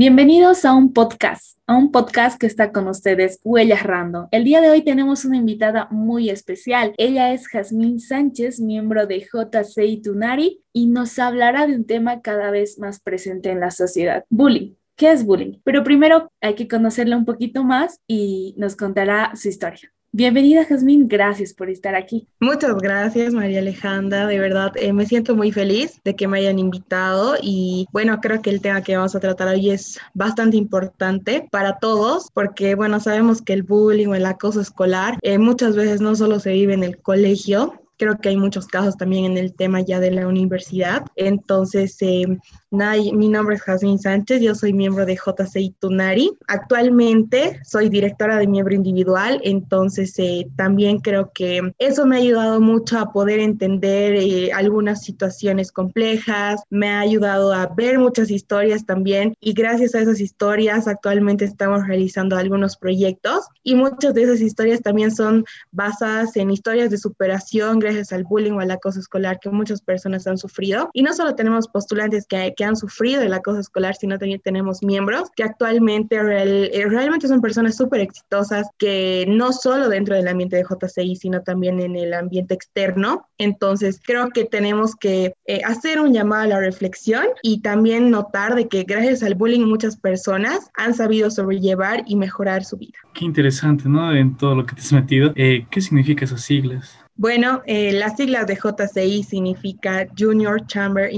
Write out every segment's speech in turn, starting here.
Bienvenidos a un podcast, a un podcast que está con ustedes, Huellas Random. El día de hoy tenemos una invitada muy especial. Ella es Jazmín Sánchez, miembro de JCI Tunari, y nos hablará de un tema cada vez más presente en la sociedad, bullying. ¿Qué es bullying? Pero primero hay que conocerla un poquito más y nos contará su historia. Bienvenida, Jazmín. Gracias por estar aquí. Muchas gracias, María Alejandra. De verdad, eh, me siento muy feliz de que me hayan invitado y bueno, creo que el tema que vamos a tratar hoy es bastante importante para todos porque bueno, sabemos que el bullying o el acoso escolar eh, muchas veces no solo se vive en el colegio, creo que hay muchos casos también en el tema ya de la universidad. Entonces, eh, mi nombre es Jasmine Sánchez, yo soy miembro de JCI Tunari. Actualmente soy directora de miembro individual, entonces eh, también creo que eso me ha ayudado mucho a poder entender eh, algunas situaciones complejas, me ha ayudado a ver muchas historias también y gracias a esas historias actualmente estamos realizando algunos proyectos y muchas de esas historias también son basadas en historias de superación gracias al bullying o al acoso escolar que muchas personas han sufrido. Y no solo tenemos postulantes que que han sufrido el acoso escolar, sino también tenemos miembros que actualmente eh, realmente son personas súper exitosas que no solo dentro del ambiente de JCI, sino también en el ambiente externo. Entonces, creo que tenemos que eh, hacer un llamado a la reflexión y también notar de que gracias al bullying muchas personas han sabido sobrellevar y mejorar su vida. Qué interesante, ¿no? En todo lo que te has metido. Eh, ¿Qué significa esas siglas? Bueno, eh, las siglas de JCI significa Junior Chamber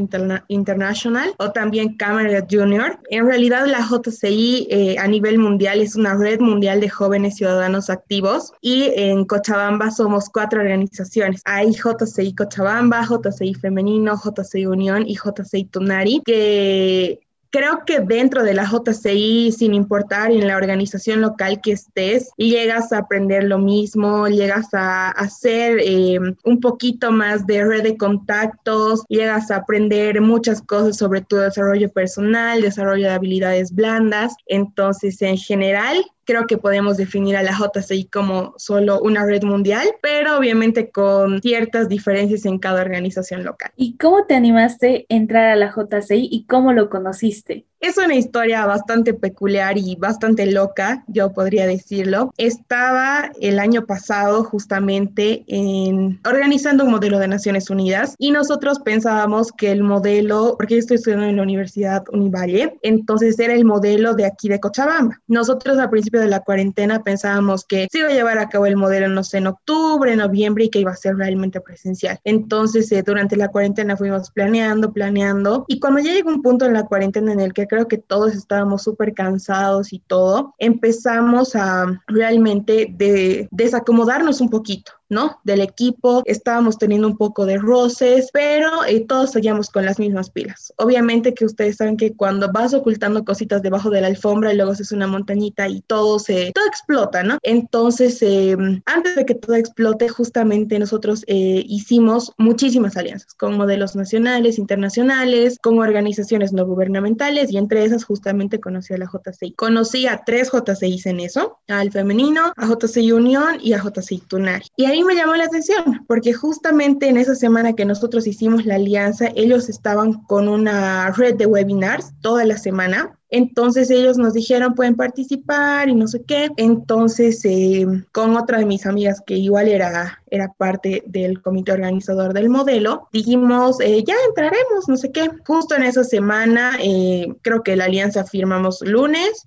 International o también Cámara Junior. En realidad la JCI eh, a nivel mundial es una red mundial de jóvenes ciudadanos activos y en Cochabamba somos cuatro organizaciones. Hay JCI Cochabamba, JCI Femenino, JCI Unión y JCI Tunari que creo que dentro de la JCI, sin importar en la organización local que estés, llegas a aprender lo mismo, llegas a hacer eh, un poquito más de red de contactos, llegas a aprender muchas cosas sobre tu desarrollo personal, desarrollo de habilidades blandas. Entonces, en general, creo que podemos definir a la JCI como solo una red mundial, pero obviamente con ciertas diferencias en cada organización local. ¿Y cómo te animaste a entrar a la JCI y cómo lo conociste? Es una historia bastante peculiar y bastante loca, yo podría decirlo. Estaba el año pasado justamente en organizando un modelo de Naciones Unidas y nosotros pensábamos que el modelo, porque yo estoy estudiando en la Universidad Univalle, entonces era el modelo de aquí de Cochabamba. Nosotros al principio de la cuarentena pensábamos que se iba a llevar a cabo el modelo, no sé, en octubre, noviembre y que iba a ser realmente presencial. Entonces, eh, durante la cuarentena fuimos planeando, planeando y cuando ya llegó un punto en la cuarentena en el que creo que todos estábamos súper cansados y todo, empezamos a realmente de desacomodarnos un poquito. ¿No? Del equipo, estábamos teniendo un poco de roces, pero eh, todos seguíamos con las mismas pilas. Obviamente que ustedes saben que cuando vas ocultando cositas debajo de la alfombra y luego haces una montañita y todo se, todo explota, ¿no? Entonces, em, antes de que todo explote, justamente nosotros eh, hicimos muchísimas alianzas con modelos nacionales, internacionales, con organizaciones no gubernamentales y entre esas justamente conocí a la JCI. Conocí a tres JCIs en eso, al femenino, a JCI Unión y a JCI Tunari. Y ahí me llamó la atención, porque justamente en esa semana que nosotros hicimos la alianza, ellos estaban con una red de webinars toda la semana. Entonces ellos nos dijeron, pueden participar y no sé qué. Entonces, eh, con otra de mis amigas que igual era, era parte del comité organizador del modelo, dijimos, eh, ya entraremos, no sé qué. Justo en esa semana, eh, creo que la alianza firmamos lunes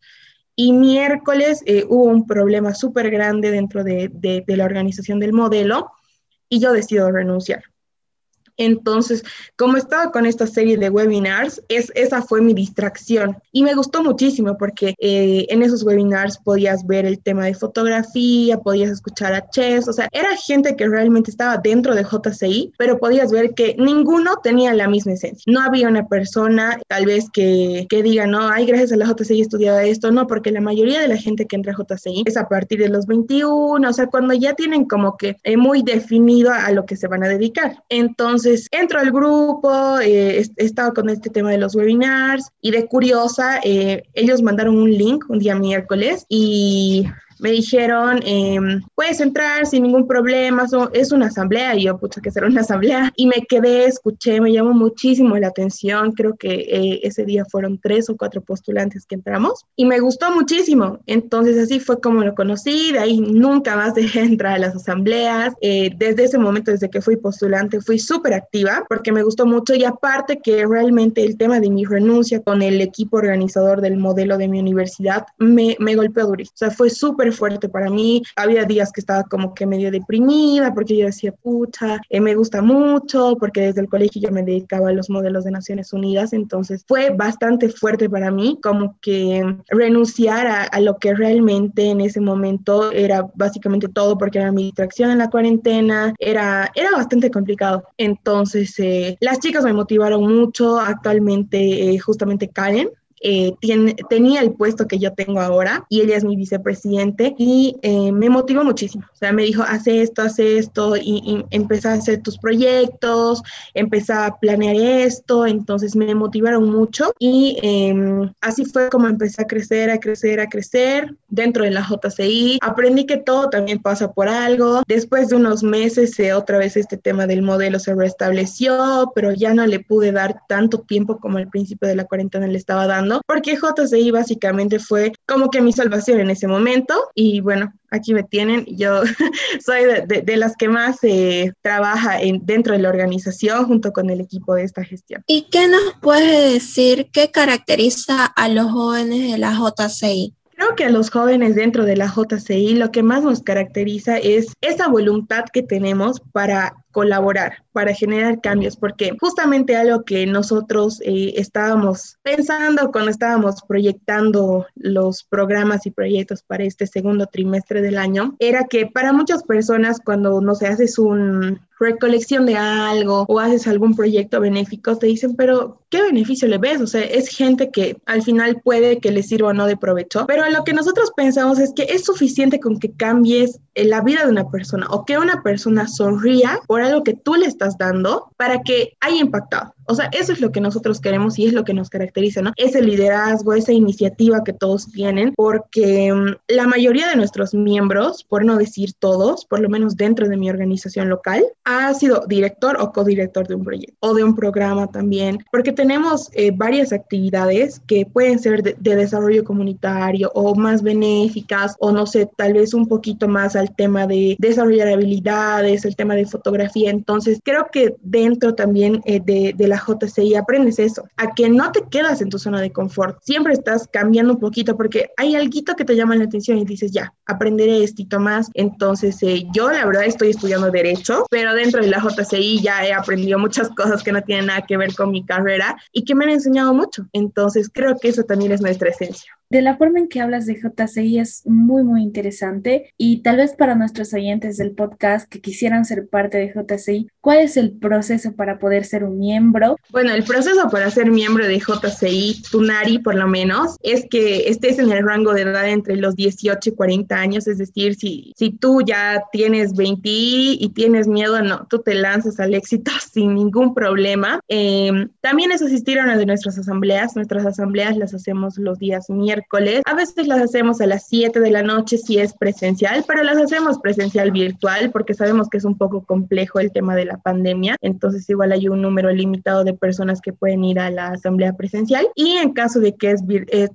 y miércoles eh, hubo un problema súper grande dentro de, de, la organización del modelo y yo decido renunciar. Entonces, como estaba con esta serie de webinars, es, esa fue mi distracción y me gustó muchísimo porque eh, en esos webinars podías ver el tema de fotografía, podías escuchar a Chess, o sea, era gente que realmente estaba dentro de JCI, pero podías ver que ninguno tenía la misma esencia. No había una persona tal vez que, que diga, no, ay, gracias a la JCI he estudiado esto, no, porque la mayoría de la gente que entra a JCI es a partir de los 21, o sea, cuando ya tienen como que eh, muy definido a lo que se van a dedicar. Entonces, entonces entro al grupo, eh, he estado con este tema de los webinars y de curiosa, eh, ellos mandaron un link un día miércoles y me dijeron, em, puedes entrar sin ningún problema, es una asamblea, y yo, pucha, que será una asamblea, y me quedé, escuché, me llamó muchísimo la atención, creo que eh, ese día fueron tres o cuatro postulantes que entramos, y me gustó muchísimo, entonces así fue como lo conocí, de ahí nunca más dejé entrar a las asambleas, eh, desde ese momento, desde que fui postulante, fui súper activa, porque me gustó mucho, y aparte que realmente el tema de mi renuncia con el equipo organizador del modelo de mi universidad me, me golpeó durísimo, o sea, fue súper fuerte para mí. Había días que estaba como que medio deprimida porque yo decía, pucha, eh, me gusta mucho, porque desde el colegio yo me dedicaba a los modelos de Naciones Unidas, entonces fue bastante fuerte para mí como que renunciar a, a lo que realmente en ese momento era básicamente todo porque era mi distracción en la cuarentena, era, era bastante complicado. Entonces, eh, las chicas me motivaron mucho, actualmente eh, justamente Karen, eh, tiene, tenía el puesto que yo tengo ahora y ella es mi vicepresidente y eh, me motivó muchísimo. O sea, me dijo, hace esto, hace esto y, y empezá a hacer tus proyectos, empezá a planear esto, entonces me motivaron mucho y em, así fue como empecé a crecer, a crecer, a crecer dentro de la JCI. Aprendí que todo también pasa por algo. Después de unos meses, eh, otra vez este tema del modelo se restableció, pero ya no le pude dar tanto tiempo como al principio de la cuarentena le estaba dando porque JCI básicamente fue como que mi salvación en ese momento y bueno, aquí me tienen, yo soy de, las que más eh, trabaja en, dentro de la organización junto con el equipo de esta gestión. ¿Y qué nos puede decir qué caracteriza a los jóvenes de la JCI? Creo que a los jóvenes dentro de la JCI lo que más nos caracteriza es esa voluntad que tenemos para colaborar, para generar cambios, porque justamente algo que nosotros eh, estábamos pensando cuando estábamos proyectando los programas y proyectos para este segundo trimestre del año, era que para muchas personas cuando no se haces un recolección de algo o haces algún proyecto benéfico, te dicen, pero ¿qué beneficio le ves? O sea, es gente que al final puede que le sirva o no de provecho, pero lo que nosotros pensamos es que es suficiente con que cambies la vida de una persona o que una persona sonría por algo que tú le estás dando para que haya impactado. O sea, eso es lo que nosotros queremos y es lo que nos caracteriza, ¿no? Ese liderazgo, esa iniciativa que todos tienen, porque mm, la mayoría de nuestros miembros, por no decir todos, por lo menos dentro de mi organización local, ha sido director o codirector de un proyecto o de un programa también, porque tenemos eh, varias actividades que pueden ser de, de, desarrollo comunitario o más benéficas o no sé, tal vez un poquito más al tema de desarrollar habilidades, el tema de fotografía. Entonces, creo que dentro también eh, de, de la JCI aprendes eso, a que no te quedas en tu zona de confort, siempre estás cambiando un poquito porque hay algo que te llama la atención y dices, ya, aprenderé esto más. Entonces, eh, yo la verdad estoy estudiando derecho, pero dentro de la JCI ya he aprendido muchas cosas que no tienen nada que ver con mi carrera y que me han enseñado mucho. Entonces, creo que eso también es nuestra esencia. De la forma en que hablas de JCI es muy, muy interesante y tal vez para nuestros oyentes del podcast que quisieran ser parte de JCI, ¿cuál es el proceso para poder ser un miembro? Bueno, el proceso para ser miembro de JCI, Tunari por lo menos, es que estés en el rango de edad entre los 18 y 40 años, es decir, si, si tú ya tienes 20 y tienes miedo, no, tú te lanzas al éxito sin ningún problema. Eh, también es asistir a una de nuestras asambleas, nuestras asambleas las hacemos los días miércoles. A veces las hacemos a las 7 de la noche si es presencial, pero las hacemos presencial virtual porque sabemos que es un poco complejo el tema de la pandemia. Entonces igual hay un número limitado de personas que pueden ir a la asamblea presencial. Y en caso de que es,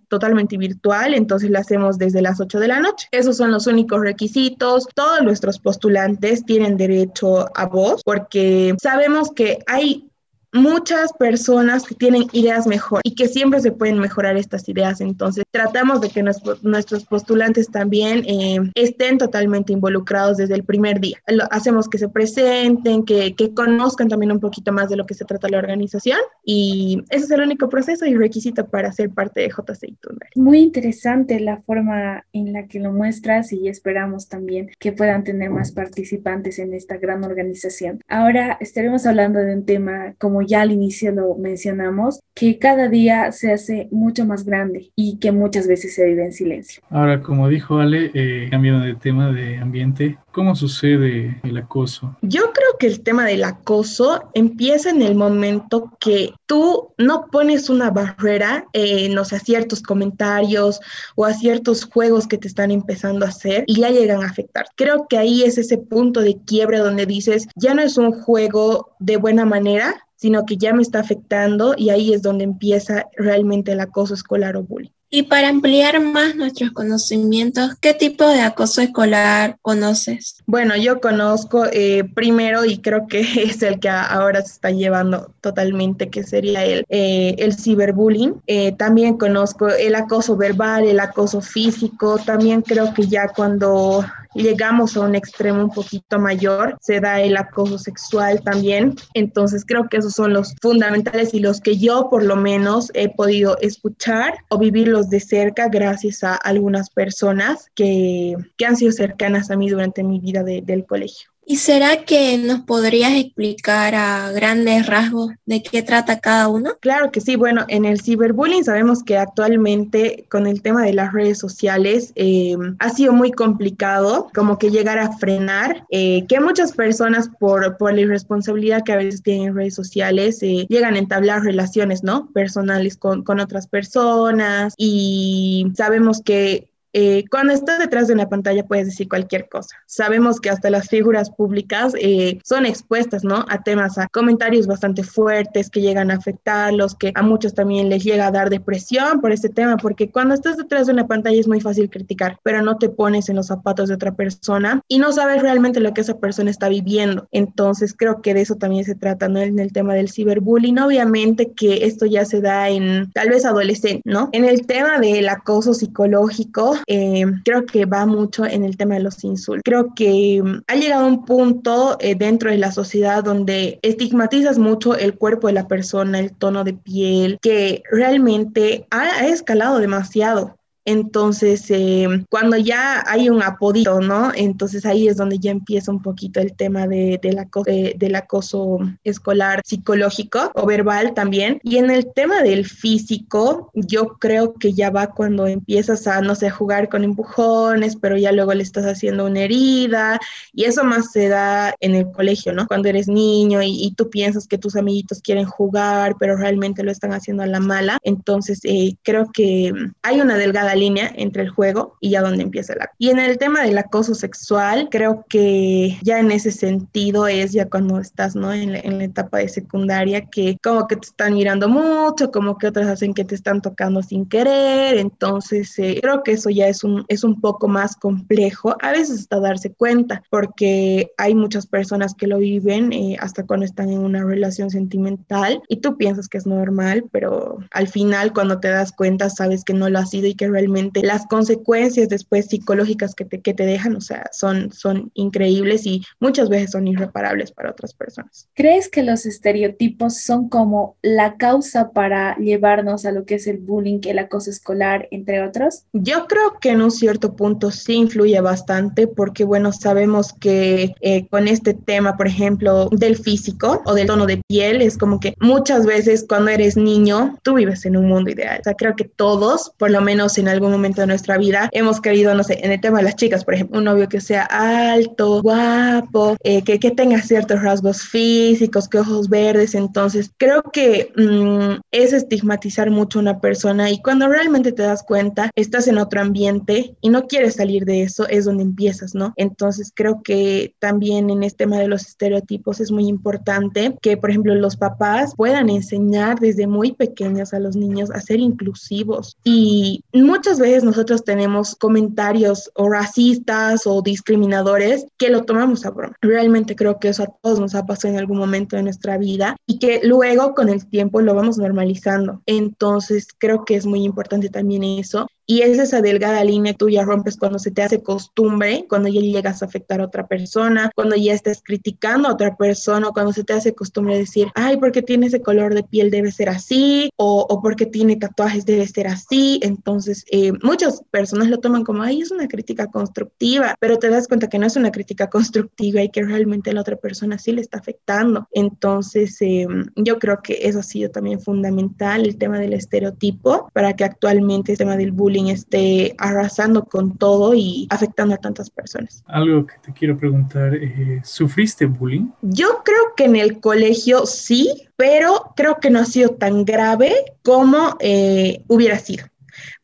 totalmente virtual, entonces la hacemos desde las 8 de la noche. Esos son los únicos requisitos. Todos nuestros postulantes tienen derecho a voz porque sabemos que hay muchas personas que tienen ideas mejor y que siempre se pueden mejorar estas ideas. Entonces, tratamos de que nuestros postulantes también eh, estén totalmente involucrados desde el primer día. Lo, hacemos que se presenten, que, que, conozcan también un poquito más de lo que se trata la organización y ese es el único proceso y requisito para ser parte de JCI Muy interesante la forma en la que lo muestras y esperamos también que puedan tener más participantes en esta gran organización. Ahora estaremos hablando de un tema como como ya al inicio lo mencionamos, que cada día se hace mucho más grande y que muchas veces se vive en silencio. Ahora, como dijo Ale, eh, cambiando de tema de ambiente, ¿cómo sucede el acoso? Yo creo que el tema del acoso empieza en el momento que tú no pones una barrera, eh, no sé, a ciertos comentarios o a ciertos juegos que te están empezando a hacer y ya llegan a afectar. Creo que ahí es ese punto de quiebre donde dices, ya no es un juego de buena manera, sino que ya me está afectando y ahí es donde empieza realmente el acoso escolar o bullying. Y para ampliar más nuestros conocimientos, ¿qué tipo de acoso escolar conoces? Bueno, yo conozco eh, primero y creo que es el que ahora se está llevando totalmente, que sería el, eh, el ciberbullying. Eh, también conozco el acoso verbal, el acoso físico. También creo que ya cuando llegamos a un extremo un poquito mayor, se da el acoso sexual también. Entonces creo que esos son los fundamentales y los que yo por lo menos he podido escuchar o vivirlos de cerca gracias a algunas personas que, que han sido cercanas a mí durante mi vida del colegio. ¿Y será que nos podrías explicar a grandes rasgos de qué trata cada uno? Claro que sí. Bueno, en el ciberbullying sabemos que actualmente con el tema de las redes sociales eh, ha sido muy complicado como que llegar a frenar, eh, que muchas personas por, por la irresponsabilidad que a veces tienen en redes sociales eh, llegan a entablar relaciones, ¿no? Personales con, con otras personas y sabemos que eh, cuando estás detrás de una pantalla puedes decir cualquier cosa. Sabemos que hasta las figuras públicas eh, son expuestas, ¿no? A temas, a comentarios bastante fuertes que llegan a afectarlos, que a muchos también les llega a dar depresión por este tema, porque cuando estás detrás de una pantalla es muy fácil criticar, pero no te pones en los zapatos de otra persona y no sabes realmente lo que esa persona está viviendo. Entonces creo que de eso también se trata, ¿no? En el tema del ciberbullying, obviamente que esto ya se da en tal vez adolescente, ¿no? En el tema del acoso psicológico, eh, creo que va mucho en el tema de los insultos. Creo que mm, ha llegado un punto eh, dentro de la sociedad donde estigmatizas mucho el cuerpo de la persona, el tono de piel, que realmente ha escalado demasiado. Entonces, eh, cuando ya hay un apodito, ¿no? Entonces ahí es donde ya empieza un poquito el tema de, del, acoso, del acoso escolar psicológico o verbal también. Y en el tema del físico, yo creo que ya va cuando empiezas a, no sé, jugar con empujones, pero ya luego le estás haciendo una herida. Y eso más se da en el colegio, ¿no? Cuando eres niño y, tú piensas que tus amiguitos quieren jugar, pero realmente lo están haciendo a la mala. Entonces, eh, creo que hay una delgada línea entre el juego y ya donde empieza el acto. Y en el tema del acoso sexual, creo que ya en ese sentido es ya cuando estás, ¿no? En la, etapa de secundaria, que como que te están mirando mucho, como que otras hacen que te están tocando sin querer, entonces eh, creo que eso ya es un, es un poco más complejo, a veces hasta darse cuenta, porque hay muchas personas que lo viven eh, hasta cuando están en una relación sentimental y tú piensas que es normal, pero al final cuando te das cuenta sabes que no lo ha sido y que realmente realmente las consecuencias después psicológicas que te, que te dejan, o sea, son, son increíbles y muchas veces son irreparables para otras personas. ¿Crees que los estereotipos son como la causa para llevarnos a lo que es el bullying, el acoso escolar, entre otros? Yo creo que en un cierto punto sí influye bastante porque, bueno, sabemos que eh, con este tema, por ejemplo, del físico o del tono de piel, es como que muchas veces cuando eres niño, tú vives en un mundo ideal. O sea, creo que todos, por lo menos en algún momento de nuestra vida hemos querido, no sé, en el tema de las chicas, por ejemplo, un novio que sea alto, guapo, eh, que, que, tenga ciertos rasgos físicos, que ojos verdes. Entonces, creo que mm, es estigmatizar mucho a una persona y cuando realmente te das cuenta, estás en otro ambiente y no quieres salir de eso, es donde empiezas, ¿no? Entonces, creo que también en este tema de los estereotipos es muy importante que, por ejemplo, los papás puedan enseñar desde muy pequeños a los niños a ser inclusivos y muchas veces nosotros tenemos comentarios o racistas o discriminadores que lo tomamos a broma. Realmente creo que eso a todos nos ha pasado en algún momento de nuestra vida y que luego con el tiempo lo vamos normalizando. Entonces creo que es muy importante también eso Y es esa delgada línea que tú ya rompes cuando se te hace costumbre, cuando ya llegas a afectar a otra persona, cuando ya estás criticando a otra persona, cuando se te hace costumbre decir, ay, porque tiene ese color de piel debe ser así, o, o porque tiene tatuajes debe ser así. Entonces, eh, muchas personas lo toman como, ay, es una crítica constructiva, pero te das cuenta que no es una crítica constructiva y que realmente a la otra persona sí le está afectando. Entonces, eh, yo creo que eso ha sido también fundamental, el tema del estereotipo, para que actualmente el tema del bullying esté arrasando con todo y afectando a tantas personas. Algo que te quiero preguntar, eh, ¿sufriste bullying? Yo creo que en el colegio sí, pero creo que no ha sido tan grave como eh, hubiera sido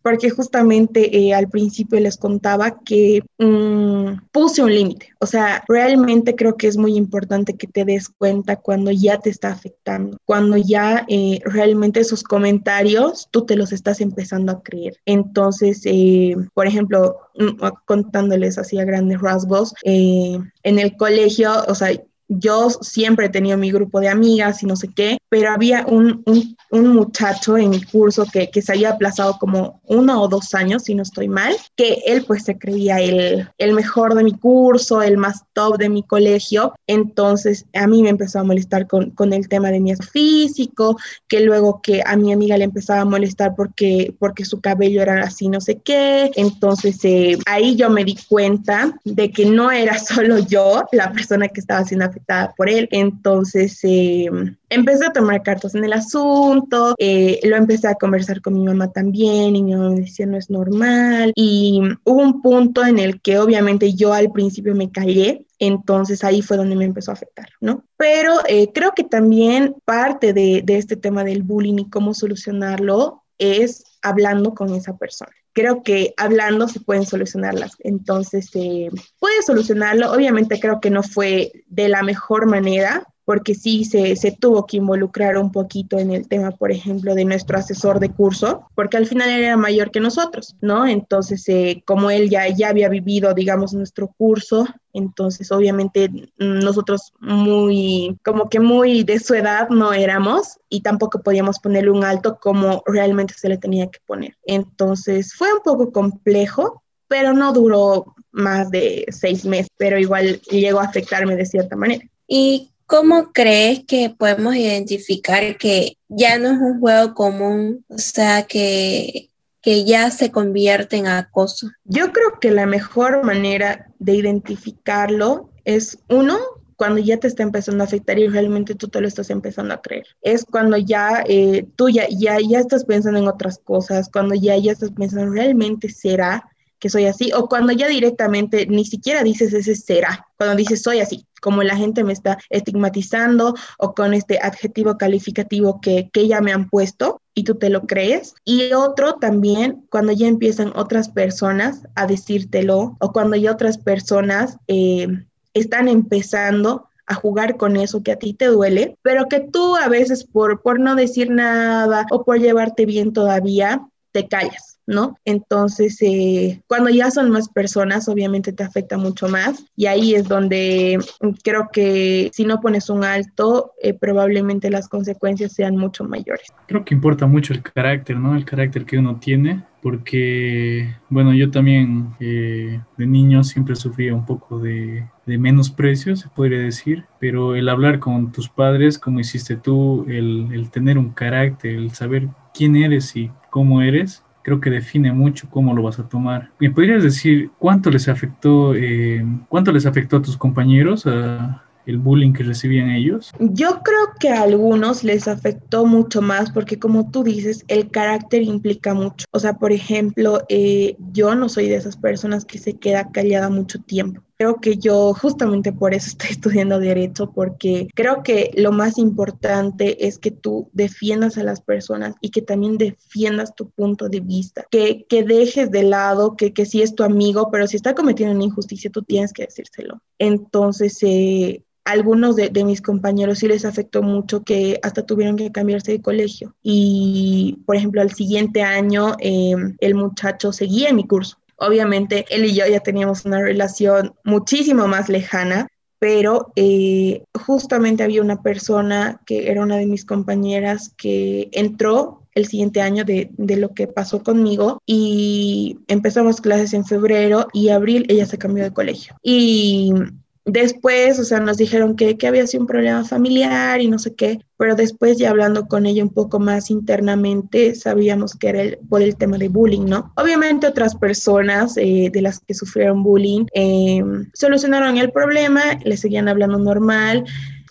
porque justamente eh, al principio les contaba que mm, puse un límite. O sea, realmente creo que es muy importante que te des cuenta cuando ya te está afectando, cuando ya eh, realmente esos comentarios tú te los estás empezando a creer. Entonces, eh, por ejemplo, mm, contándoles así a grandes rasgos, en el colegio, o sea, yo siempre he tenido mi grupo de amigas y no sé qué, pero había un, un, un muchacho en mi curso que, que, se había aplazado como uno o dos años, si no estoy mal, que él pues se creía el, el mejor de mi curso, el más top de mi colegio. Entonces a mí me empezó a molestar con, con el tema de mi físico, que luego que a mi amiga le empezaba a molestar porque, porque su cabello era así, no sé qué. Entonces eh, ahí yo me di cuenta de que no era solo yo la persona que estaba siendo afectada por él. Entonces eh, empecé a tomar cartas en el asunto, eh, lo empecé a conversar con mi mamá también y mi mamá me decía no es normal y hubo un punto en el que obviamente yo al principio me callé, entonces ahí fue donde me empezó a afectar, ¿no? Pero eh, creo que también parte de, de este tema del bullying y cómo solucionarlo es hablando con esa persona creo que hablando se pueden solucionarlas. Entonces, eh, puede solucionarlo. Obviamente creo que no fue de la mejor manera, porque sí se, se, tuvo que involucrar un poquito en el tema, por ejemplo, de nuestro asesor de curso, porque al final era mayor que nosotros, ¿no? Entonces, eh, como él ya, ya había vivido, digamos, nuestro curso, entonces obviamente nosotros muy, como que muy de su edad no éramos y tampoco podíamos ponerle un alto como realmente se le tenía que poner. Entonces, fue un poco complejo, pero no duró más de seis meses, pero igual llegó a afectarme de cierta manera. ¿Y ¿Cómo crees que podemos identificar que ya no es un juego común, o sea, que, que ya se convierte en acoso? Yo creo que la mejor manera de identificarlo es uno, cuando ya te está empezando a afectar y realmente tú te lo estás empezando a creer. Es cuando ya eh, tú ya, ya, ya estás pensando en otras cosas, cuando ya, ya estás pensando, ¿realmente será? Que soy así, o cuando ya directamente ni siquiera dices ese será, cuando dices soy así, como la gente me está estigmatizando o con este adjetivo calificativo que, que ya me han puesto y tú te lo crees. Y otro también cuando ya empiezan otras personas a decírtelo o cuando ya otras personas eh, están empezando a jugar con eso que a ti te duele, pero que tú a veces por, por no decir nada o por llevarte bien todavía, te callas. ¿No? Entonces, eh, cuando ya son más personas, obviamente te afecta mucho más y ahí es donde creo que si no pones un alto, eh, probablemente las consecuencias sean mucho mayores. Creo que importa mucho el carácter, ¿no? El carácter que uno tiene, porque, bueno, yo también eh, de niño siempre sufría un poco de, de menosprecio, se podría decir, pero el hablar con tus padres, como hiciste tú, el, el tener un carácter, el saber quién eres y cómo eres, creo que define mucho cómo lo vas a tomar. ¿Me podrías decir cuánto les afectó, eh, cuánto les afectó a tus compañeros el bullying que recibían ellos? Yo creo que a algunos les afectó mucho más porque como tú dices, el carácter implica mucho. O sea, por ejemplo, eh, yo no soy de esas personas que se queda callada mucho tiempo. Creo que yo justamente por eso estoy estudiando derecho, porque creo que lo más importante es que tú defiendas a las personas y que también defiendas tu punto de vista, que, que dejes de lado que, que sí es tu amigo, pero si está cometiendo una injusticia, tú tienes que decírselo. Entonces, eh, algunos de, de, mis compañeros sí les afectó mucho que hasta tuvieron que cambiarse de colegio. Y, por ejemplo, al siguiente año eh, el muchacho seguía en mi curso Obviamente, él y yo ya teníamos una relación muchísimo más lejana, pero eh, justamente había una persona que era una de mis compañeras que entró el siguiente año de, de, lo que pasó conmigo y empezamos clases en febrero y abril ella se cambió de colegio. Y Después, o sea, nos dijeron que, que, había sido un problema familiar y no sé qué, pero después ya hablando con ella un poco más internamente, sabíamos que era el, por el tema de bullying, ¿no? Obviamente otras personas eh, de las que sufrieron bullying eh, solucionaron el problema, le seguían hablando normal,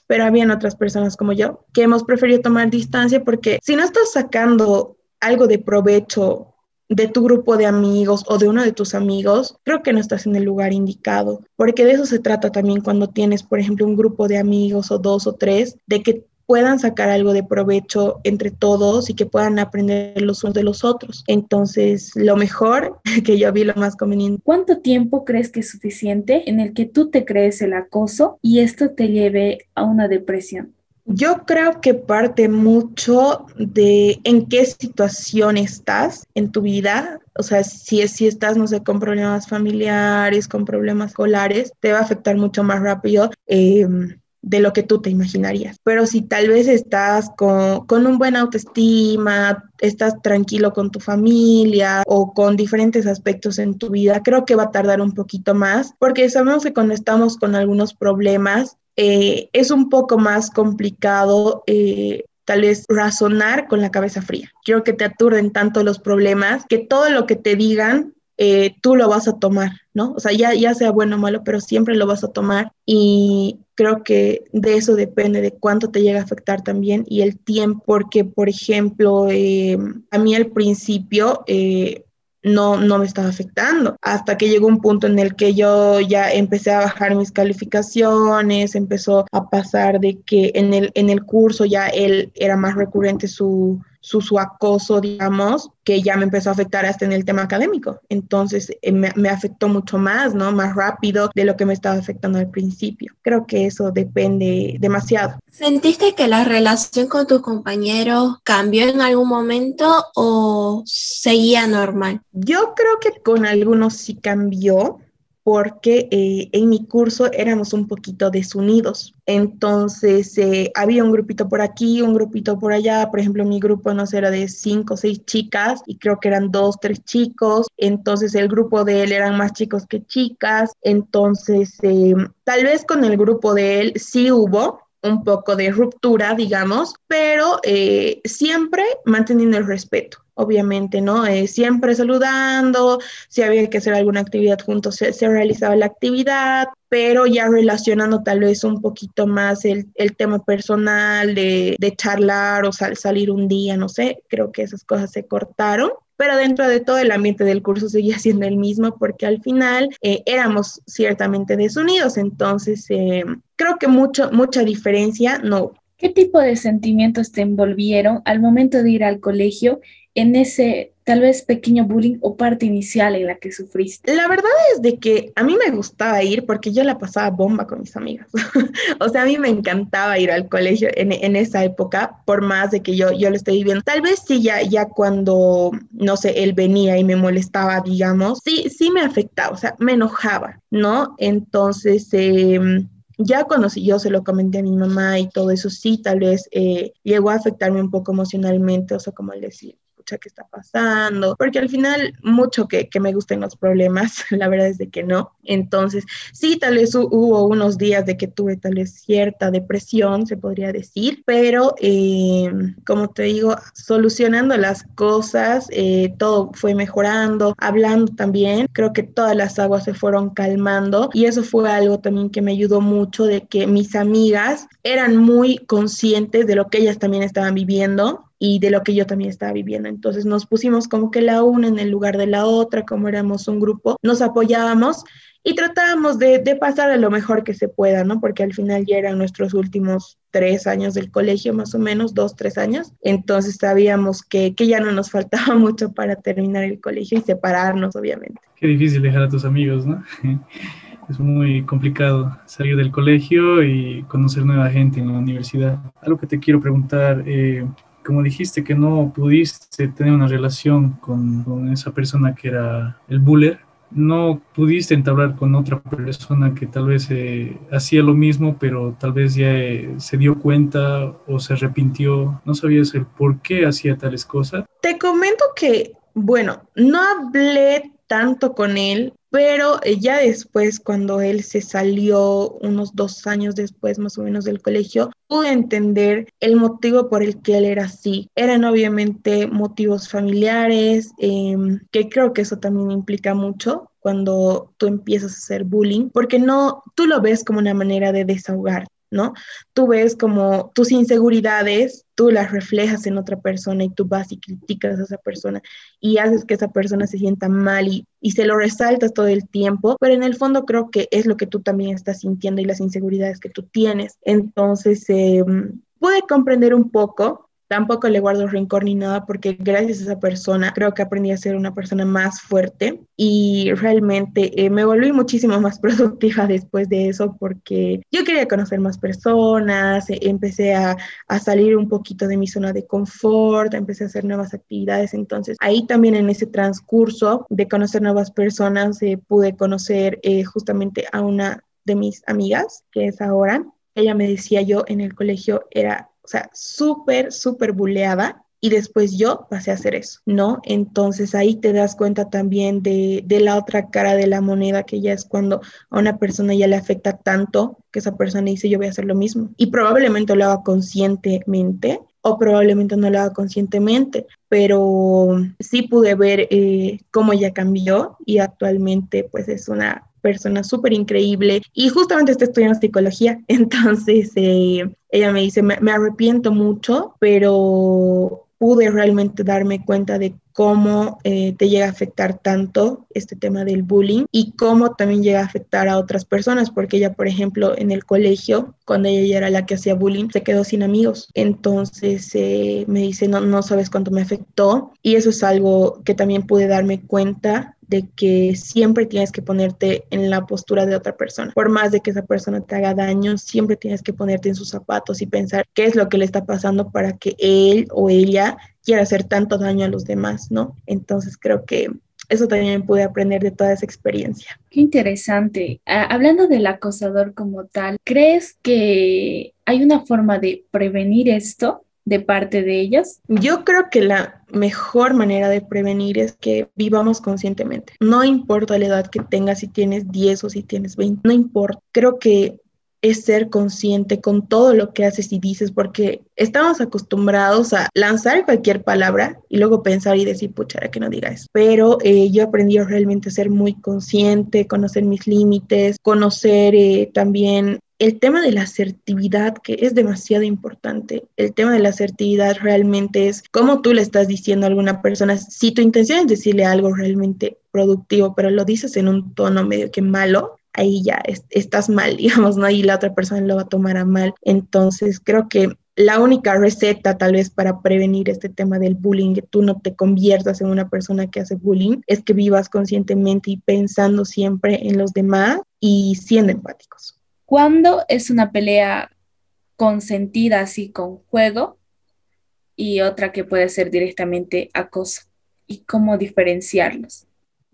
pero habían otras personas como yo que hemos preferido tomar distancia porque si no estás sacando algo de provecho de tu grupo de amigos o de uno de tus amigos, creo que no estás en el lugar indicado, porque de eso se trata también cuando tienes, por ejemplo, un grupo de amigos o dos o tres, de que puedan sacar algo de provecho entre todos y que puedan aprender los unos de los otros. Entonces, lo mejor que yo vi, lo más conveniente. ¿Cuánto tiempo crees que es suficiente en el que tú te crees el acoso y esto te lleve a una depresión? Yo creo que parte mucho de en qué situación estás en tu vida. O sea, si, si estás, no sé, con problemas familiares, con problemas escolares, te va a afectar mucho más rápido. Em, de lo que tú te imaginarías. Pero si tal vez estás con, con, un buen autoestima, estás tranquilo con tu familia o con diferentes aspectos en tu vida, creo que va a tardar un poquito más, porque sabemos que cuando estamos con algunos problemas, eh, es un poco más complicado eh, tal vez razonar con la cabeza fría. Quiero que te aturden tanto los problemas que todo lo que te digan eh, tú lo vas a tomar, ¿no? O sea, ya, ya sea bueno o malo, pero siempre lo vas a tomar y creo que de eso depende de cuánto te llega a afectar también y el tiempo, porque, por ejemplo, a mí al principio no, no me estaba afectando. Hasta que llegó un punto en el que yo ya empecé a bajar mis calificaciones, empezó a pasar de que en el, en el curso ya él era más recurrente su, su, su, acoso, digamos, que ya me empezó a afectar hasta en el tema académico. Entonces eh, me, me, afectó mucho más, ¿no? Más rápido de lo que me estaba afectando al principio. Creo que eso depende demasiado. ¿Sentiste que la relación con tus compañeros cambió en algún momento o seguía normal? Yo creo que con algunos sí cambió porque eh, en mi curso éramos un poquito desunidos. Entonces, eh, había un grupito por aquí, un grupito por allá. Por ejemplo, mi grupo, no sé, era de cinco o seis chicas y creo que eran dos, tres chicos. Entonces, el grupo de él eran más chicos que chicas. Entonces, eh, tal vez con el grupo de él sí hubo un poco de ruptura, digamos, pero siempre manteniendo el respeto obviamente, ¿no? Eh, siempre saludando, si había que hacer alguna actividad juntos, se, realizaba la actividad, pero ya relacionando tal vez un poquito más el, el tema personal de, de charlar o salir un día, no sé, creo que esas cosas se cortaron. Pero dentro de todo el ambiente del curso seguía siendo el mismo porque al final eh, éramos ciertamente desunidos, entonces eh, creo que mucho, mucha diferencia no. ¿Qué tipo de sentimientos te envolvieron al momento de ir al colegio en ese tal vez pequeño bullying o parte inicial en la que sufriste? La verdad es de que a mí me gustaba ir porque yo la pasaba bomba con mis amigas. o sea, a mí me encantaba ir al colegio en, esa época, por más de que yo, yo lo esté viviendo. Tal vez sí, ya, ya cuando, no sé, él venía y me molestaba, digamos, sí, sí me afectaba, o sea, me enojaba, ¿no? Entonces, eh, ya cuando yo se lo comenté a mi mamá y todo eso, sí, tal vez eh, llegó a afectarme un poco emocionalmente, o sea, como él decía, qué está pasando, porque al final mucho que, que me gusten los problemas, la verdad es de que no. Entonces, sí, tal vez hubo unos días de que tuve tal vez cierta depresión, se podría decir, pero eh, como te digo, solucionando las cosas, eh, todo fue mejorando, hablando también, creo que todas las aguas se fueron calmando y eso fue algo también que me ayudó mucho de que mis amigas eran muy conscientes de lo que ellas también estaban viviendo y de lo que yo también estaba viviendo. Entonces nos pusimos como que la una en el lugar de la otra, como éramos un grupo, nos apoyábamos y tratábamos de, de, pasar a lo mejor que se pueda, ¿no? Porque al final ya eran nuestros últimos tres años del colegio, más o menos, dos, tres años. Entonces sabíamos que, que ya no nos faltaba mucho para terminar el colegio y separarnos, obviamente. Qué difícil dejar a tus amigos, ¿no? Es muy complicado salir del colegio y conocer nueva gente en la universidad. Algo que te quiero preguntar, eh, como dijiste que no pudiste tener una relación con, esa persona que era el buller, no pudiste entablar con otra persona que tal vez eh, hacía lo mismo, pero tal vez ya eh, se dio cuenta o se arrepintió, no sabías el por qué hacía tales cosas? Te comento que, bueno, no hablé tanto con él, pero eh, ya después, cuando él se salió, unos dos años después más o menos del colegio, pude entender el motivo por el que él era así. Eran obviamente motivos familiares, em, que creo que eso también implica mucho cuando tú empiezas a hacer bullying, porque no, tú lo ves como una manera de desahogar. ¿No? Tú ves como tus inseguridades, tú las reflejas en otra persona y tú vas y criticas a esa persona y haces que esa persona se sienta mal y, y se lo resaltas todo el tiempo, pero en el fondo creo que es lo que tú también estás sintiendo y las inseguridades que tú tienes. Entonces, eh, pude comprender un poco Tampoco le guardo rencor ni nada porque gracias a esa persona creo que aprendí a ser una persona más fuerte y realmente eh, me volví muchísimo más productiva después de eso porque yo quería conocer más personas, eh, empecé a, a, salir un poquito de mi zona de confort, empecé a hacer nuevas actividades, entonces ahí también en ese transcurso de conocer nuevas personas eh, pude conocer justamente a una de mis amigas que es ahora. Ella me decía yo en el colegio era o sea, súper, súper buleada y después yo pasé a hacer eso, ¿no? Entonces ahí te das cuenta también de, de, la otra cara de la moneda, que ya es cuando a una persona ya le afecta tanto que esa persona dice yo voy a hacer lo mismo. Y probablemente lo haga conscientemente o probablemente no lo haga conscientemente, pero sí pude ver eh, cómo ella cambió y actualmente pues es una persona súper increíble. Y justamente está estudiando psicología, entonces eh, ella me dice, me, arrepiento mucho, pero pude realmente darme cuenta de cómo eh, te llega a afectar tanto este tema del bullying y cómo también llega a afectar a otras personas, porque ella, por ejemplo, en el colegio, cuando ella era la que hacía bullying, se quedó sin amigos. Entonces eh, me dice, no, no sabes cuánto me afectó y eso es algo que también pude darme cuenta de que siempre tienes que ponerte en la postura de otra persona. Por más de que esa persona te haga daño, siempre tienes que ponerte en sus zapatos y pensar qué es lo que le está pasando para que él o ella quiera hacer tanto daño a los demás, ¿no? Entonces creo que eso también pude aprender de toda esa experiencia. Qué interesante. Ah, hablando del acosador como tal, ¿crees que hay una forma de prevenir esto? de parte de ellas? Yo creo que la mejor manera de prevenir es que vivamos conscientemente. No importa la edad que tengas, si tienes 10 o si tienes 20, no importa. Creo que es ser consciente con todo lo que haces y dices, porque estamos acostumbrados a lanzar cualquier palabra y luego pensar y decir, pucha, que no diga eso. Pero eh, yo aprendí realmente a ser muy consciente, conocer mis límites, conocer eh, también el tema de la asertividad, que es demasiado importante, el tema de la asertividad realmente es cómo tú le estás diciendo a alguna persona, si tu intención es decirle algo realmente productivo, pero lo dices en un tono medio que malo, ahí ya estás mal, digamos, ¿no? Y la otra persona lo va a tomar a mal. Entonces, creo que la única receta tal vez para prevenir este tema del bullying, que tú no te conviertas en una persona que hace bullying, es que vivas conscientemente y pensando siempre en los demás y siendo empáticos. ¿Cuándo es una pelea consentida así con juego y otra que puede ser directamente acoso? ¿Y cómo diferenciarlos?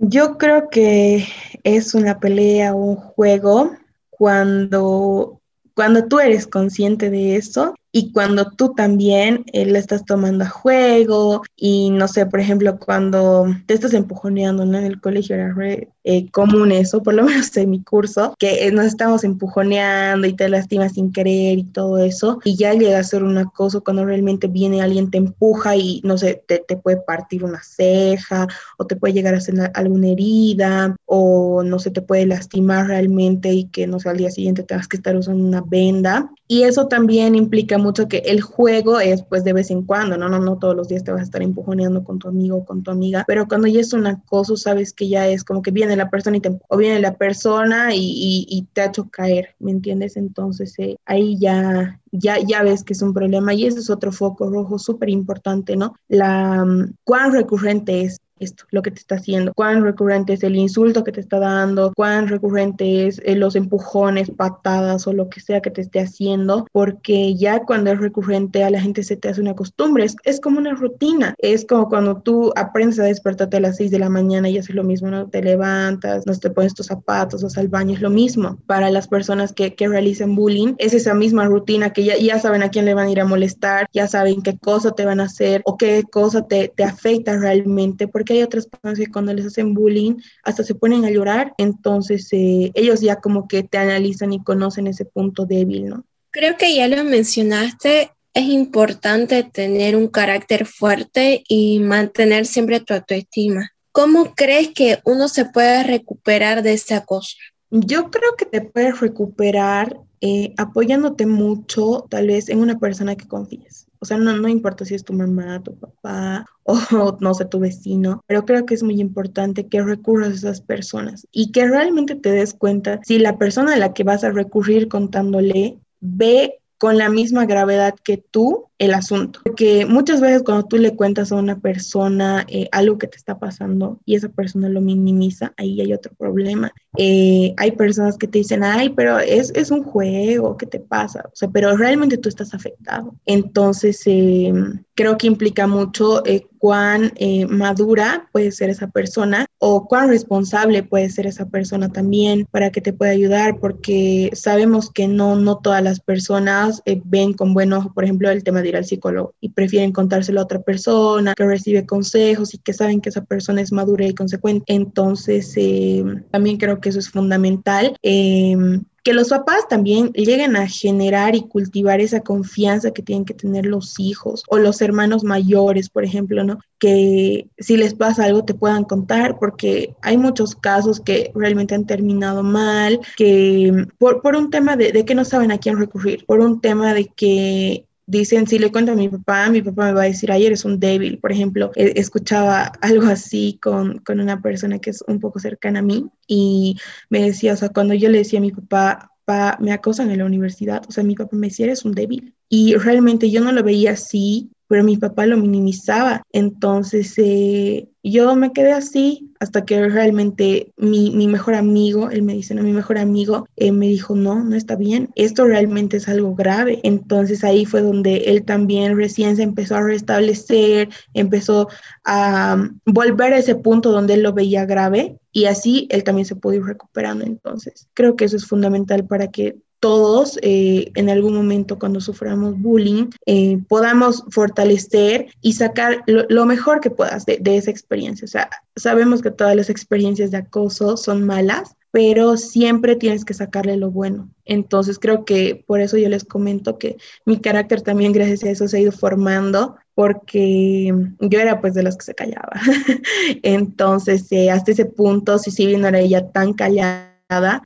Yo creo que es una pelea un juego cuando, cuando tú eres consciente de eso y cuando tú también eh, estás tomando a juego y no sé, por ejemplo, cuando te estás empujoneando ¿no? en el colegio era re eh, común eso, por lo menos en mi curso, que eh, nos estamos empujoneando y te lastimas sin querer y todo eso, y ya llega a ser un acoso cuando realmente viene alguien, te empuja y no sé, te, te puede partir una ceja o te puede llegar a hacer alguna herida o no sé, te puede lastimar realmente y que no sé, al día siguiente tengas que estar usando una venda. Y eso también implica mucho que el juego es pues de vez en cuando, ¿no? No, no todos los días te vas a estar empujoneando con tu amigo o con tu amiga, pero cuando ya es un acoso, sabes que ya es como que viene la persona y te, o viene la persona y, y, te ha hecho caer, ¿me entiendes? Entonces eh, ahí ya, ya, ya ves que es un problema y ese es otro foco rojo súper importante, ¿no? La, mm, cuán recurrente es esto, lo que te está haciendo, cuán recurrente es el insulto que te está dando, cuán recurrente es eh, los empujones, patadas o lo que sea que te esté haciendo, porque ya cuando es recurrente a la gente se te hace una costumbre, es, es como una rutina, es como cuando tú aprendes a despertarte a las 6 de la mañana y haces lo mismo, no te levantas, no te pones tus zapatos, vas al baño, es lo mismo. Para las personas que, que realizan bullying, es esa misma rutina que ya, ya saben a quién le van a ir a molestar, ya saben qué cosa te van a hacer o qué cosa te, te afecta realmente, porque hay otras personas que cuando les hacen bullying hasta se ponen a llorar, entonces eh, ellos ya como que te analizan y conocen ese punto débil, ¿no? Creo que ya lo mencionaste, es importante tener un carácter fuerte y mantener siempre tu autoestima. ¿Cómo crees que uno se puede recuperar de ese acoso? Yo creo que te puedes recuperar eh, apoyándote mucho, tal vez, en una persona que confíes. O sea, no, no importa si es tu mamá, tu papá o no sé, tu vecino, pero creo que es muy importante que recurras a esas personas y que realmente te des cuenta si la persona a la que vas a recurrir contándole ve con la misma gravedad que tú el asunto. Porque muchas veces cuando tú le cuentas a una persona eh, algo que te está pasando y esa persona lo minimiza, ahí hay otro problema. Eh, hay personas que te dicen, ay, pero es, es, un juego, ¿qué te pasa? O sea, pero realmente tú estás afectado. Entonces, eh, creo que implica mucho cuán madura puede ser esa persona o cuán responsable puede ser esa persona también para que te pueda ayudar, porque sabemos que no, no todas las personas ven con buen ojo, por ejemplo, el tema de ir al psicólogo y prefieren contárselo a otra persona que recibe consejos y que saben que esa persona es madura y consecuente. Entonces, eh, también creo que eso es fundamental. Eh, que los papás también lleguen a generar y cultivar esa confianza que tienen que tener los hijos o los hermanos mayores, por ejemplo, ¿no? Que si les pasa algo te puedan contar, porque hay muchos casos que realmente han terminado mal, que por, por un tema de, de que no saben a quién recurrir, por un tema de que dicen, si le cuento a mi papá, mi papá me va a decir, ay, eres un débil. Por ejemplo, escuchaba algo así con, con una persona que es un poco cercana a mí y me decía, o sea, cuando yo le decía a mi papá, me acosan en la universidad, o sea, mi papá me decía, eres un débil. Y realmente yo no lo veía así, pero mi papá lo minimizaba. Entonces eh, yo me quedé así hasta que realmente mi, mejor amigo, él me dice, no, mi mejor amigo eh, me dijo, no, no está bien, esto realmente es algo grave. Entonces ahí fue donde él también recién se empezó a restablecer, empezó a volver a ese punto donde él lo veía grave y así él también se pudo ir recuperando. Entonces creo que eso es fundamental para que todos eh, en algún momento cuando suframos bullying eh, podamos fortalecer y sacar lo, mejor que puedas de, esa experiencia. O sea, sabemos que todas las experiencias de acoso son malas, pero siempre tienes que sacarle lo bueno. Entonces creo que por eso yo les comento que mi carácter también gracias a eso se ha ido formando porque yo era pues de las que se callaba. Entonces eh, hasta ese punto, si sí no era ella tan callada,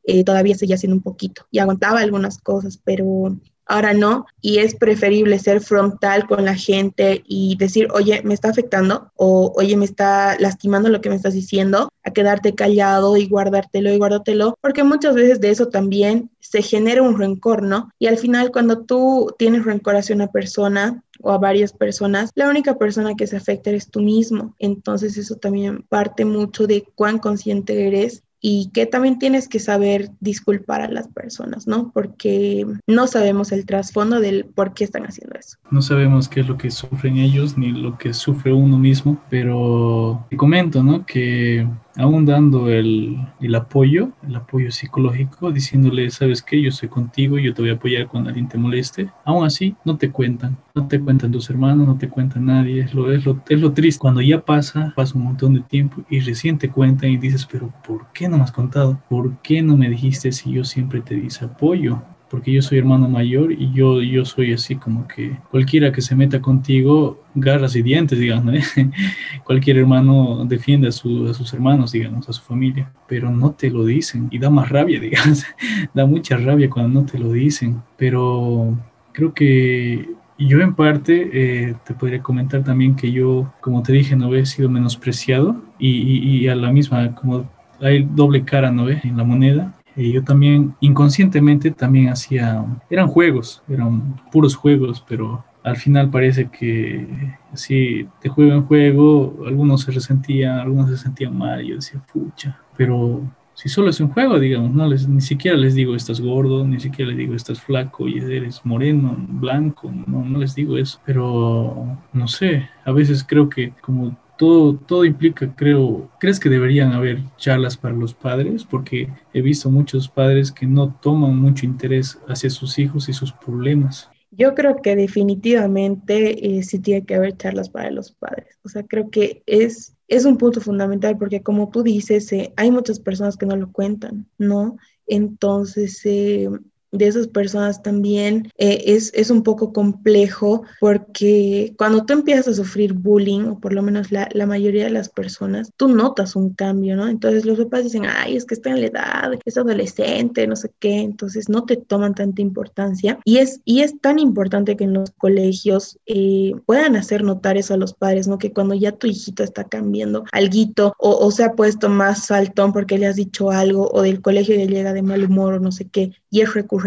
eh, todavía seguía haciendo un poquito y aguantaba algunas cosas, pero ahora no, y es preferible ser frontal con la gente y decir, oye, me está afectando o oye, me está lastimando lo que me estás diciendo, a quedarte callado y guardártelo y guardártelo, porque muchas veces de eso también se genera un rencor, ¿no? Y al final cuando tú tienes rencor hacia una persona, o a varias personas, la única persona que se afecta eres tú mismo. Entonces eso también parte mucho de cuán consciente eres y que también tienes que saber disculpar a las personas, ¿no? Porque no sabemos el trasfondo del por qué están haciendo eso. No sabemos qué es lo que sufren ellos ni lo que sufre uno mismo, pero te comento, ¿no? Que aún dando el, el, apoyo, el apoyo psicológico, diciéndole, sabes qué, yo estoy contigo, yo te voy a apoyar cuando alguien te moleste, aún así no te cuentan, no te cuentan tus hermanos, no te cuenta nadie, es lo, es, lo, es lo triste. Cuando ya pasa, pasa un montón de tiempo y recién te cuentan y dices, pero ¿por qué no me has contado? ¿Por qué no me dijiste si yo siempre te di apoyo? Porque yo soy hermano mayor y yo, yo soy así como que cualquiera que se meta contigo, garras y dientes, digamos, ¿eh? cualquier hermano defiende a, sus hermanos, digamos, a su familia, pero no te lo dicen y da más rabia, digamos, da mucha rabia cuando no te lo dicen, pero creo que yo en parte eh, te podría comentar también que yo, como te dije, no he sido menospreciado y, y a la misma, como hay doble cara, ¿no ve? En la moneda yo también inconscientemente también hacía, eran juegos, eran puros juegos, pero al final parece que si de juego en juego, algunos se resentían, algunos se sentían mal, yo decía, pucha, pero si solo es un juego, digamos, no les, ni siquiera les digo estás gordo, ni siquiera les digo estás flaco y eres moreno, blanco, no, no les digo eso, pero no sé, a veces creo que como todo, todo implica, creo, ¿crees que deberían haber charlas para los padres? Porque he visto muchos padres que no toman mucho interés hacia sus hijos y sus problemas. Yo creo que definitivamente eh, sí tiene que haber charlas para los padres. O sea, creo que es, es un punto fundamental porque como tú dices, eh, hay muchas personas que no lo cuentan, ¿no? Entonces, eh, de esas personas también eh, es, es, un poco complejo porque cuando tú empiezas a sufrir bullying, o por lo menos la, la, mayoría de las personas, tú notas un cambio, ¿no? Entonces los papás dicen, ay, es que está en la edad, es adolescente, no sé qué, entonces no te toman tanta importancia. Y es, y es tan importante que en los colegios eh, puedan hacer notar eso a los padres, ¿no? Que cuando ya tu hijito está cambiando alguito o, o se ha puesto más saltón porque le has dicho algo o del colegio ya llega de mal humor o no sé qué, y es recurrente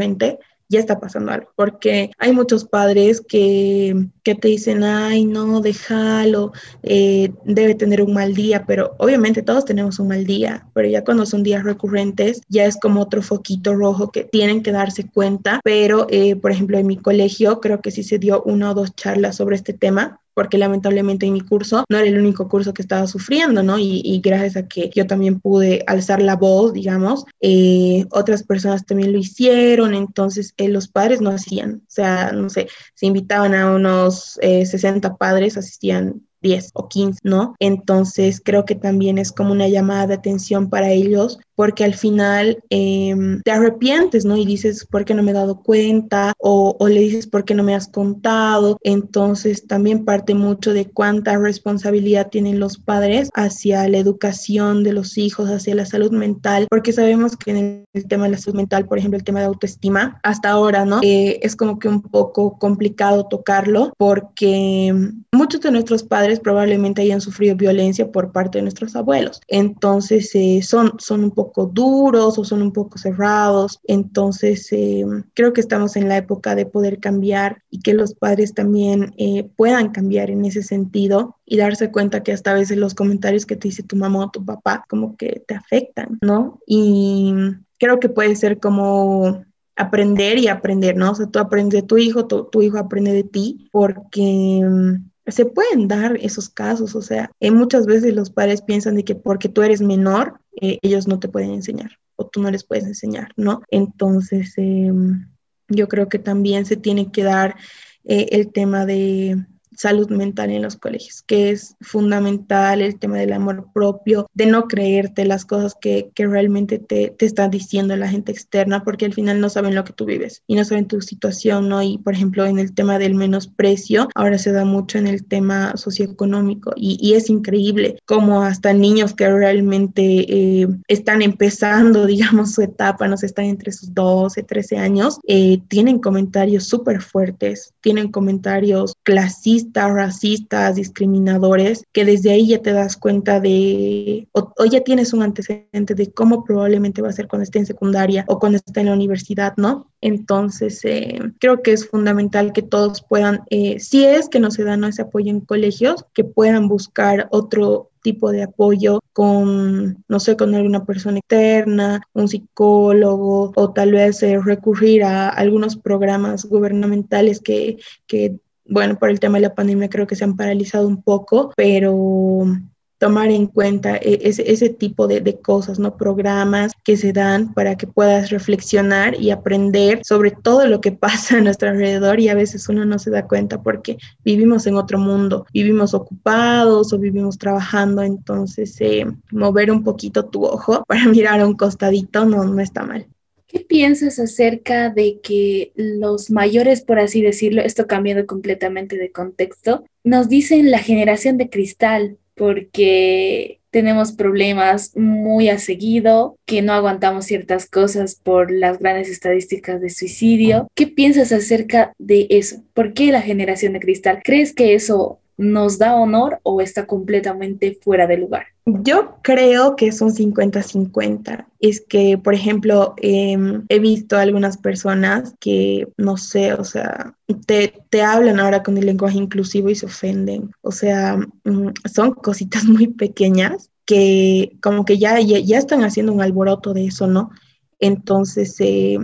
ya está pasando algo, porque hay muchos padres que, que te dicen, ay, no, déjalo, eh, debe tener un mal día, pero obviamente todos tenemos un mal día, pero ya cuando son días recurrentes, ya es como otro foquito rojo que tienen que darse cuenta, pero eh, por ejemplo en mi colegio creo que sí se dio una o dos charlas sobre este tema, porque lamentablemente en mi curso no era el único curso que estaba sufriendo, ¿no? Y, gracias a que yo también pude alzar la voz, digamos, eh, otras personas también lo hicieron, entonces eh, los padres no hacían, o sea, no sé, se invitaban a unos 60 eh, padres, asistían 10 o 15, ¿no? Entonces creo que también es como una llamada de atención para ellos porque al final em, te arrepientes, ¿no? Y dices, ¿por qué no me he dado cuenta? O, o, le dices, ¿por qué no me has contado? Entonces también parte mucho de cuánta responsabilidad tienen los padres hacia la educación de los hijos, hacia la salud mental, porque sabemos que en el tema de la salud mental, por ejemplo, el tema de autoestima, hasta ahora, ¿no? Eh, es como que un poco complicado tocarlo porque muchos de nuestros padres probablemente hayan sufrido violencia por parte de nuestros abuelos. Entonces eh, son, son un poco duros o son un poco cerrados. Entonces, eh, creo que estamos en la época de poder cambiar y que los padres también eh, puedan cambiar en ese sentido y darse cuenta que hasta a veces los comentarios que te dice tu mamá o tu papá como que te afectan, ¿no? Y creo que puede ser como aprender y aprender, ¿no? O sea, tú aprendes de tu hijo, tu, tu hijo aprende de ti, porque mm, se pueden dar esos casos, o sea, eh, muchas veces los padres piensan de que porque tú eres menor, eh, ellos no te pueden enseñar o tú no les puedes enseñar, ¿no? Entonces, em, yo creo que también se tiene que dar eh, el tema de salud mental en los colegios, que es fundamental el tema del amor propio, de no creerte las cosas que, que realmente te, te está diciendo la gente externa, porque al final no saben lo que tú vives y no saben tu situación, ¿no? Y por ejemplo, en el tema del menosprecio, ahora se da mucho en el tema socioeconómico y, y es increíble cómo hasta niños que realmente eh, están empezando, digamos, su etapa, no sé, están entre sus 12, 13 años, eh, tienen comentarios súper fuertes, tienen comentarios clasistas, racistas, discriminadores, que desde ahí ya te das cuenta de, o, ya tienes un antecedente de cómo probablemente va a ser cuando esté en secundaria o cuando esté en la universidad, ¿no? Entonces, eh, creo que es fundamental que todos puedan, eh, si es que no se dan ese apoyo en colegios, que puedan buscar otro tipo de apoyo con, no sé, con alguna persona externa, un psicólogo o tal vez eh, recurrir a algunos programas gubernamentales que, que bueno, por el tema de la pandemia creo que se han paralizado un poco, pero tomar en cuenta e-, ese, ese tipo de, cosas, ¿no? Programas que se dan para que puedas reflexionar y aprender sobre todo lo que pasa a nuestro alrededor y a veces uno no se da cuenta porque vivimos en otro mundo, vivimos ocupados o vivimos trabajando, entonces eh, mover un poquito tu ojo para mirar a un costadito no, no está mal. ¿Qué piensas acerca de que los mayores, por así decirlo, esto cambiando completamente de contexto, nos dicen la generación de cristal porque tenemos problemas muy a seguido, que no aguantamos ciertas cosas por las grandes estadísticas de suicidio. ¿Qué piensas acerca de eso? ¿Por qué la generación de cristal? ¿Crees que eso nos da honor o está completamente fuera de lugar? Yo creo que es un 50-50. Es que, por ejemplo, em, he visto algunas personas que, no sé, o sea, te, te, hablan ahora con el lenguaje inclusivo y se ofenden. O sea, mm, son cositas muy pequeñas que como que ya, ya, ya están haciendo un alboroto de eso, ¿no? Entonces, eh,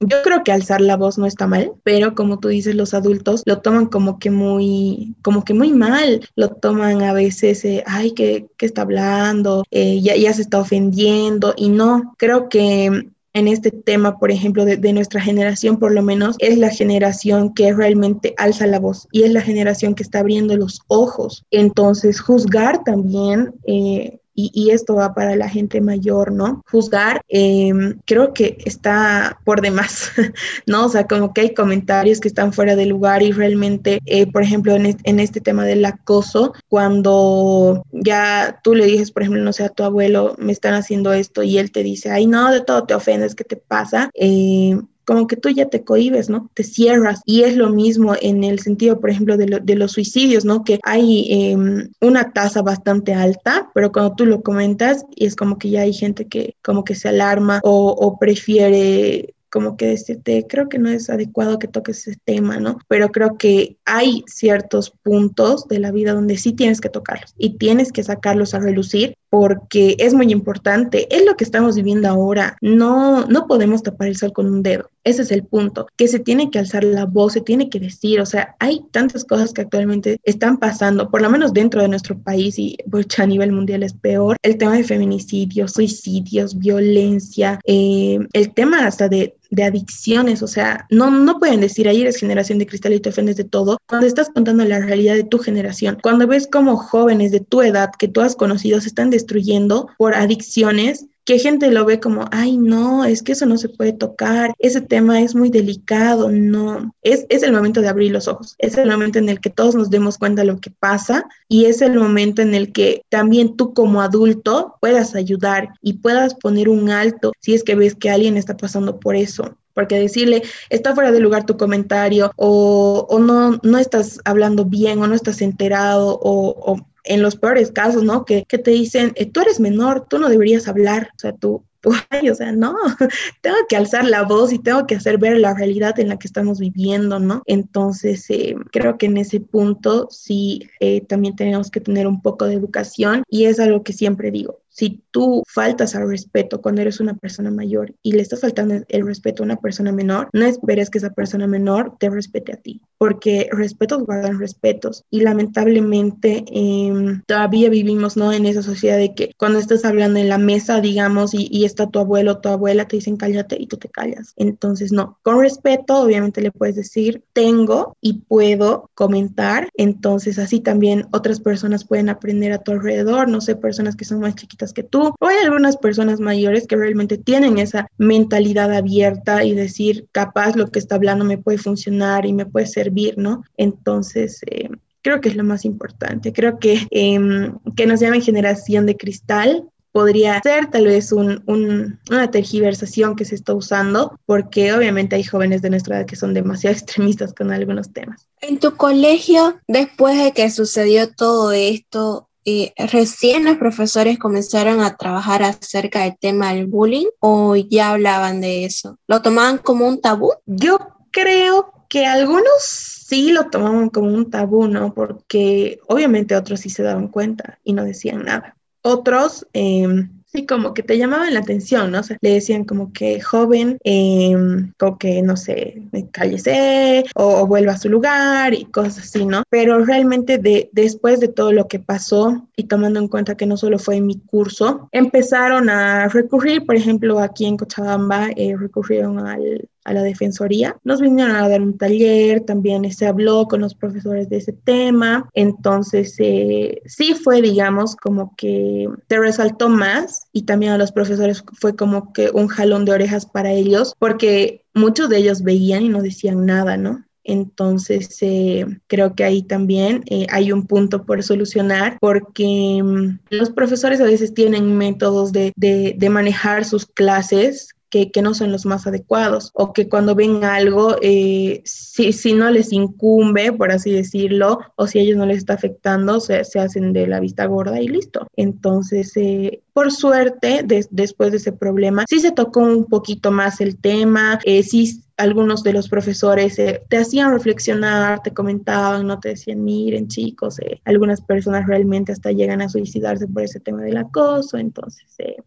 yo creo que alzar la voz no está mal, pero como tú dices, los adultos lo toman como que muy, como que muy mal, lo toman a veces, eh, ay, ¿qué, está hablando? Eh, ya, ya se está ofendiendo y no, creo que en este tema, por ejemplo, de, nuestra generación, por lo menos, es la generación que realmente alza la voz y es la generación que está abriendo los ojos. Entonces, juzgar también eh, y, esto va para la gente mayor, ¿no? Juzgar, em, creo que está por demás, ¿no? O sea, como que hay comentarios que están fuera de lugar y realmente, eh, por ejemplo, en, este tema del acoso, cuando ya tú le dices, por ejemplo, no sé, a tu abuelo, me están haciendo esto y él te dice, ay, no, de todo te ofendes, ¿qué te pasa? Eh, como que tú ya te cohibes, ¿no? Te cierras. Y es lo mismo en el sentido, por ejemplo, de, los suicidios, ¿no? Que hay em, una tasa bastante alta, pero cuando tú lo comentas, y es como que ya hay gente que como que se alarma o, o prefiere como que decirte, creo que no es adecuado que toques ese tema, ¿no? Pero creo que hay ciertos puntos de la vida donde sí tienes que tocarlos y tienes que sacarlos a relucir porque es muy importante. Es lo que estamos viviendo ahora. No, no podemos tapar el sol con un dedo. Ese es el punto, que se tiene que alzar la voz, se tiene que decir, o sea, hay tantas cosas que actualmente están pasando, por lo menos dentro de nuestro país y pues, a nivel mundial es peor, el tema de feminicidios, suicidios, violencia, eh, el tema hasta de, de adicciones, o sea, no, no pueden decir, ahí eres generación de cristal y te ofendes de todo, cuando estás contando la realidad de tu generación, cuando ves como jóvenes de tu edad que tú has conocido se están destruyendo por adicciones, que gente lo ve como, ay, no, es que eso no se puede tocar, ese tema es muy delicado, no, es, es el momento de abrir los ojos, es el momento en el que todos nos demos cuenta de lo que pasa y es el momento en el que también tú como adulto puedas ayudar y puedas poner un alto si es que ves que alguien está pasando por eso. Porque decirle, está fuera de lugar tu comentario o, o no, no estás hablando bien o no estás enterado o, o en los peores casos, ¿no? Que, que te dicen, eh, tú eres menor, tú no deberías hablar, o sea, tú, o sea, no, tengo que alzar la voz y tengo que hacer ver la realidad en la que estamos viviendo, ¿no? Entonces, eh, creo que en ese punto sí eh, también tenemos que tener un poco de educación y es algo que siempre digo. Si tú faltas al respeto cuando eres una persona mayor y le estás faltando el respeto a una persona menor, no esperes que esa persona menor te respete a ti, porque respetos guardan respetos y lamentablemente em, todavía vivimos ¿no? en esa sociedad de que cuando estás hablando en la mesa, digamos, y, está tu abuelo tu abuela, te dicen cállate y tú te callas. Entonces, no, con respeto, obviamente le puedes decir tengo y puedo comentar, entonces así también otras personas pueden aprender a tu alrededor, no sé, personas que son más chiquitas que tú, o hay algunas personas mayores que realmente tienen esa mentalidad abierta y decir, capaz lo que está hablando me puede funcionar y me puede servir, ¿no? Entonces, eh, creo que es lo más importante. Creo que em, que nos llamen generación de cristal podría ser tal vez un, una tergiversación que se está usando, porque obviamente hay jóvenes de nuestra edad que son demasiado extremistas con algunos temas. En tu colegio, después de que sucedió todo esto, recién los profesores comenzaron a trabajar acerca del tema del bullying o ya hablaban de eso? ¿Lo tomaban como un tabú? Yo creo que algunos sí lo tomaban como un tabú, ¿no? Porque obviamente otros sí se daban cuenta y no decían nada. Otros em, Sí, como que te llamaban la atención, ¿no? O sea, le decían como que joven, eh, como que, no sé, cállese o, o, vuelva a su lugar y cosas así, ¿no? Pero realmente de, después de todo lo que pasó y tomando en cuenta que no solo fue mi curso, empezaron a recurrir, por ejemplo, aquí en Cochabamba, eh, recurrieron al, a la Defensoría. Nos vinieron a dar un taller, también se habló con los profesores de ese tema, entonces eh, sí fue, digamos, como que te resaltó más y también a los profesores fue como que un jalón de orejas para ellos, porque muchos de ellos veían y no decían nada, ¿no? Entonces, eh, creo que ahí también eh, hay un punto por solucionar porque mm, los profesores a veces tienen métodos de, de, de, manejar sus clases que, que, no son los más adecuados o que cuando ven algo, eh, si, si, no les incumbe, por así decirlo, o si a ellos no les está afectando, se, se hacen de la vista gorda y listo. Entonces, eh, por suerte, después de ese problema, sí se tocó un poquito más el tema, eh, sí algunos de los profesores eh, te hacían reflexionar, te comentaban, no te decían, miren chicos, eh, algunas personas realmente hasta llegan a suicidarse por ese tema del acoso, entonces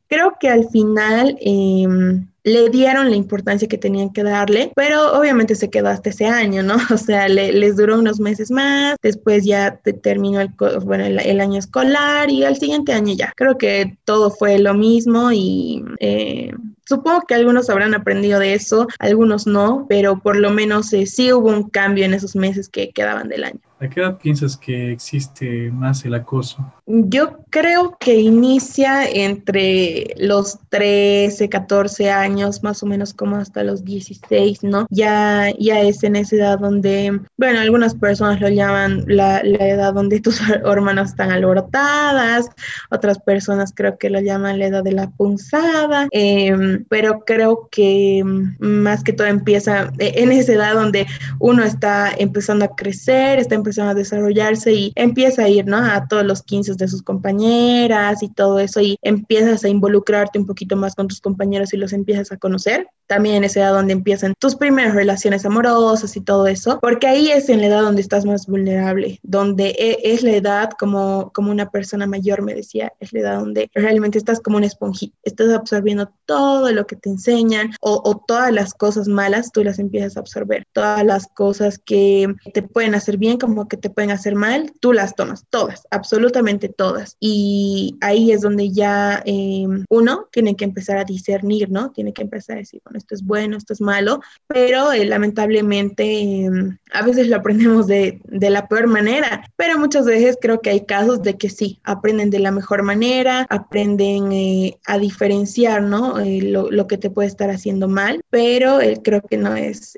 creo que al final em, le dieron la importancia que tenían que darle, pero obviamente se quedó hasta ese año, ¿no? O sea, les duró unos meses más, después ya terminó el, bueno, el, año escolar y al siguiente año ya. Creo que todo fue lo mismo y eh, Supongo que algunos habrán aprendido de eso, algunos no, pero por lo menos eh, sí hubo un cambio en esos meses que quedaban del año. ¿A qué edad piensas que existe más el acoso? Yo creo que inicia entre los 13, 14 años, más o menos como hasta los 16, ¿no? Ya, ya es en esa edad donde, bueno, algunas personas lo llaman la, la edad donde tus hormonas están alborotadas, otras personas creo que lo llaman la edad de la punzada, em, pero creo que más que todo empieza en esa edad donde uno está empezando a crecer, está empezando a desarrollarse y empieza a ir, ¿no? A todos los 15 de sus compañeras y todo eso y empiezas a involucrarte un poquito más con tus compañeros y los empiezas a conocer. También es la edad donde empiezan tus primeras relaciones amorosas y todo eso, porque ahí es en la edad donde estás más vulnerable, donde e, es la edad como, como una persona mayor me decía, es la edad donde realmente estás como un esponjita, estás absorbiendo todo lo que te enseñan o, o todas las cosas malas, tú las empiezas a absorber, todas las cosas que te pueden hacer bien como que te pueden hacer mal, tú las tomas, todas, absolutamente todas. Y ahí es donde ya em, uno tiene que empezar a discernir, ¿no? Tiene que empezar a decir, bueno, esto es bueno, esto es malo, pero eh, lamentablemente em, a veces lo aprendemos de, de, la peor manera, pero muchas veces creo que hay casos de que sí, aprenden de la mejor manera, aprenden eh, a diferenciar, ¿no? Eh, lo, lo, que te puede estar haciendo mal, pero creo que no es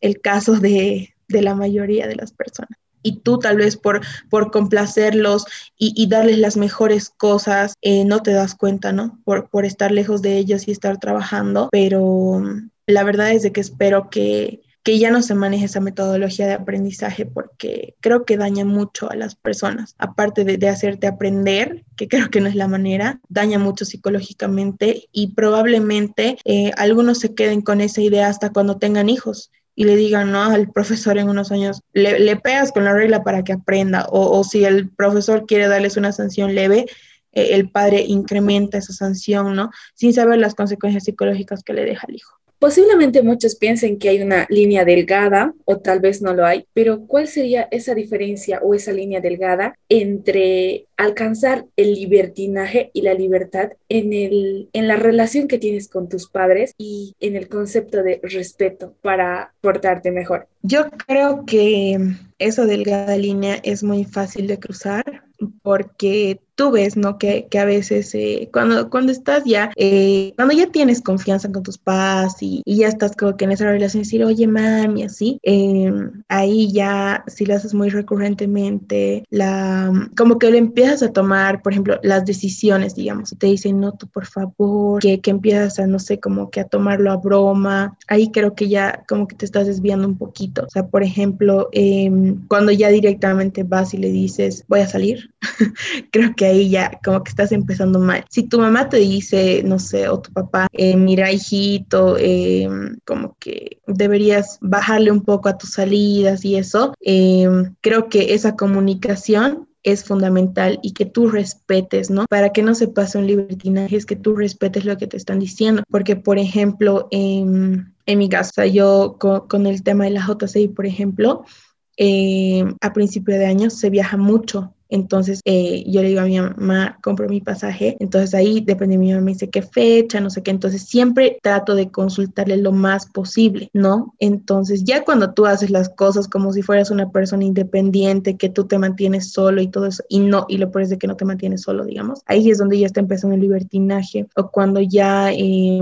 el caso de, de la mayoría de las personas. Y tú tal vez por, por complacerlos y, darles las mejores cosas, eh, no te das cuenta, ¿no? Por, por estar lejos de ellos y estar trabajando, pero mm, la verdad es de que espero que, que ya no se maneje esa metodología de aprendizaje porque creo que daña mucho a las personas. Aparte de, de, hacerte aprender, que creo que no es la manera, daña mucho psicológicamente y probablemente eh, algunos se queden con esa idea hasta cuando tengan hijos y le digan ¿no? al profesor en unos años, le, le pegas con la regla para que aprenda, o, o, si el profesor quiere darles una sanción leve, eh, el padre incrementa esa sanción, ¿no? Sin saber las consecuencias psicológicas que le deja al hijo. Posiblemente muchos piensen que hay una línea delgada o tal vez no lo hay, pero ¿cuál sería esa diferencia o esa línea delgada entre alcanzar el libertinaje y la libertad en, el, en la relación que tienes con tus padres y en el concepto de respeto para portarte mejor? Yo creo que esa delgada línea es muy fácil de cruzar porque tú ves, ¿no? Que, que a veces eh, cuando, cuando estás ya, eh, cuando ya tienes confianza con tus padres y, ya estás como que en esa relación, decir, oye, mami, así, em, ahí ya, si lo haces muy recurrentemente, la, como que le empiezas a tomar, por ejemplo, las decisiones, digamos, te dicen, no, tú por favor, que, que empiezas a, no sé, como que a tomarlo a broma, ahí creo que ya como que te estás desviando un poquito. O sea, por ejemplo, em, cuando ya directamente vas y le dices, voy a salir, creo que ahí ya como que estás empezando mal. Si tu mamá te dice, no sé, o tu papá, eh, mira hijito, eh, como que deberías bajarle un poco a tus salidas y eso, eh, creo que esa comunicación es fundamental y que tú respetes, ¿no? Para que no se pase un libertinaje, es que tú respetes lo que te están diciendo. Porque, por ejemplo, en, en mi casa, yo con, el tema de la JCI, por ejemplo, a principio de año se viaja mucho entonces eh, yo le digo a mi mamá, compro mi pasaje. Entonces ahí depende de mi mamá, me dice qué fecha, no sé qué. Entonces siempre trato de consultarle lo más posible, ¿no? Entonces ya cuando tú haces las cosas como si fueras una persona independiente, que tú te mantienes solo y todo eso, y no, y lo peor es que no te mantienes solo, digamos, ahí es donde ya está empezando el libertinaje o cuando ya... Eh,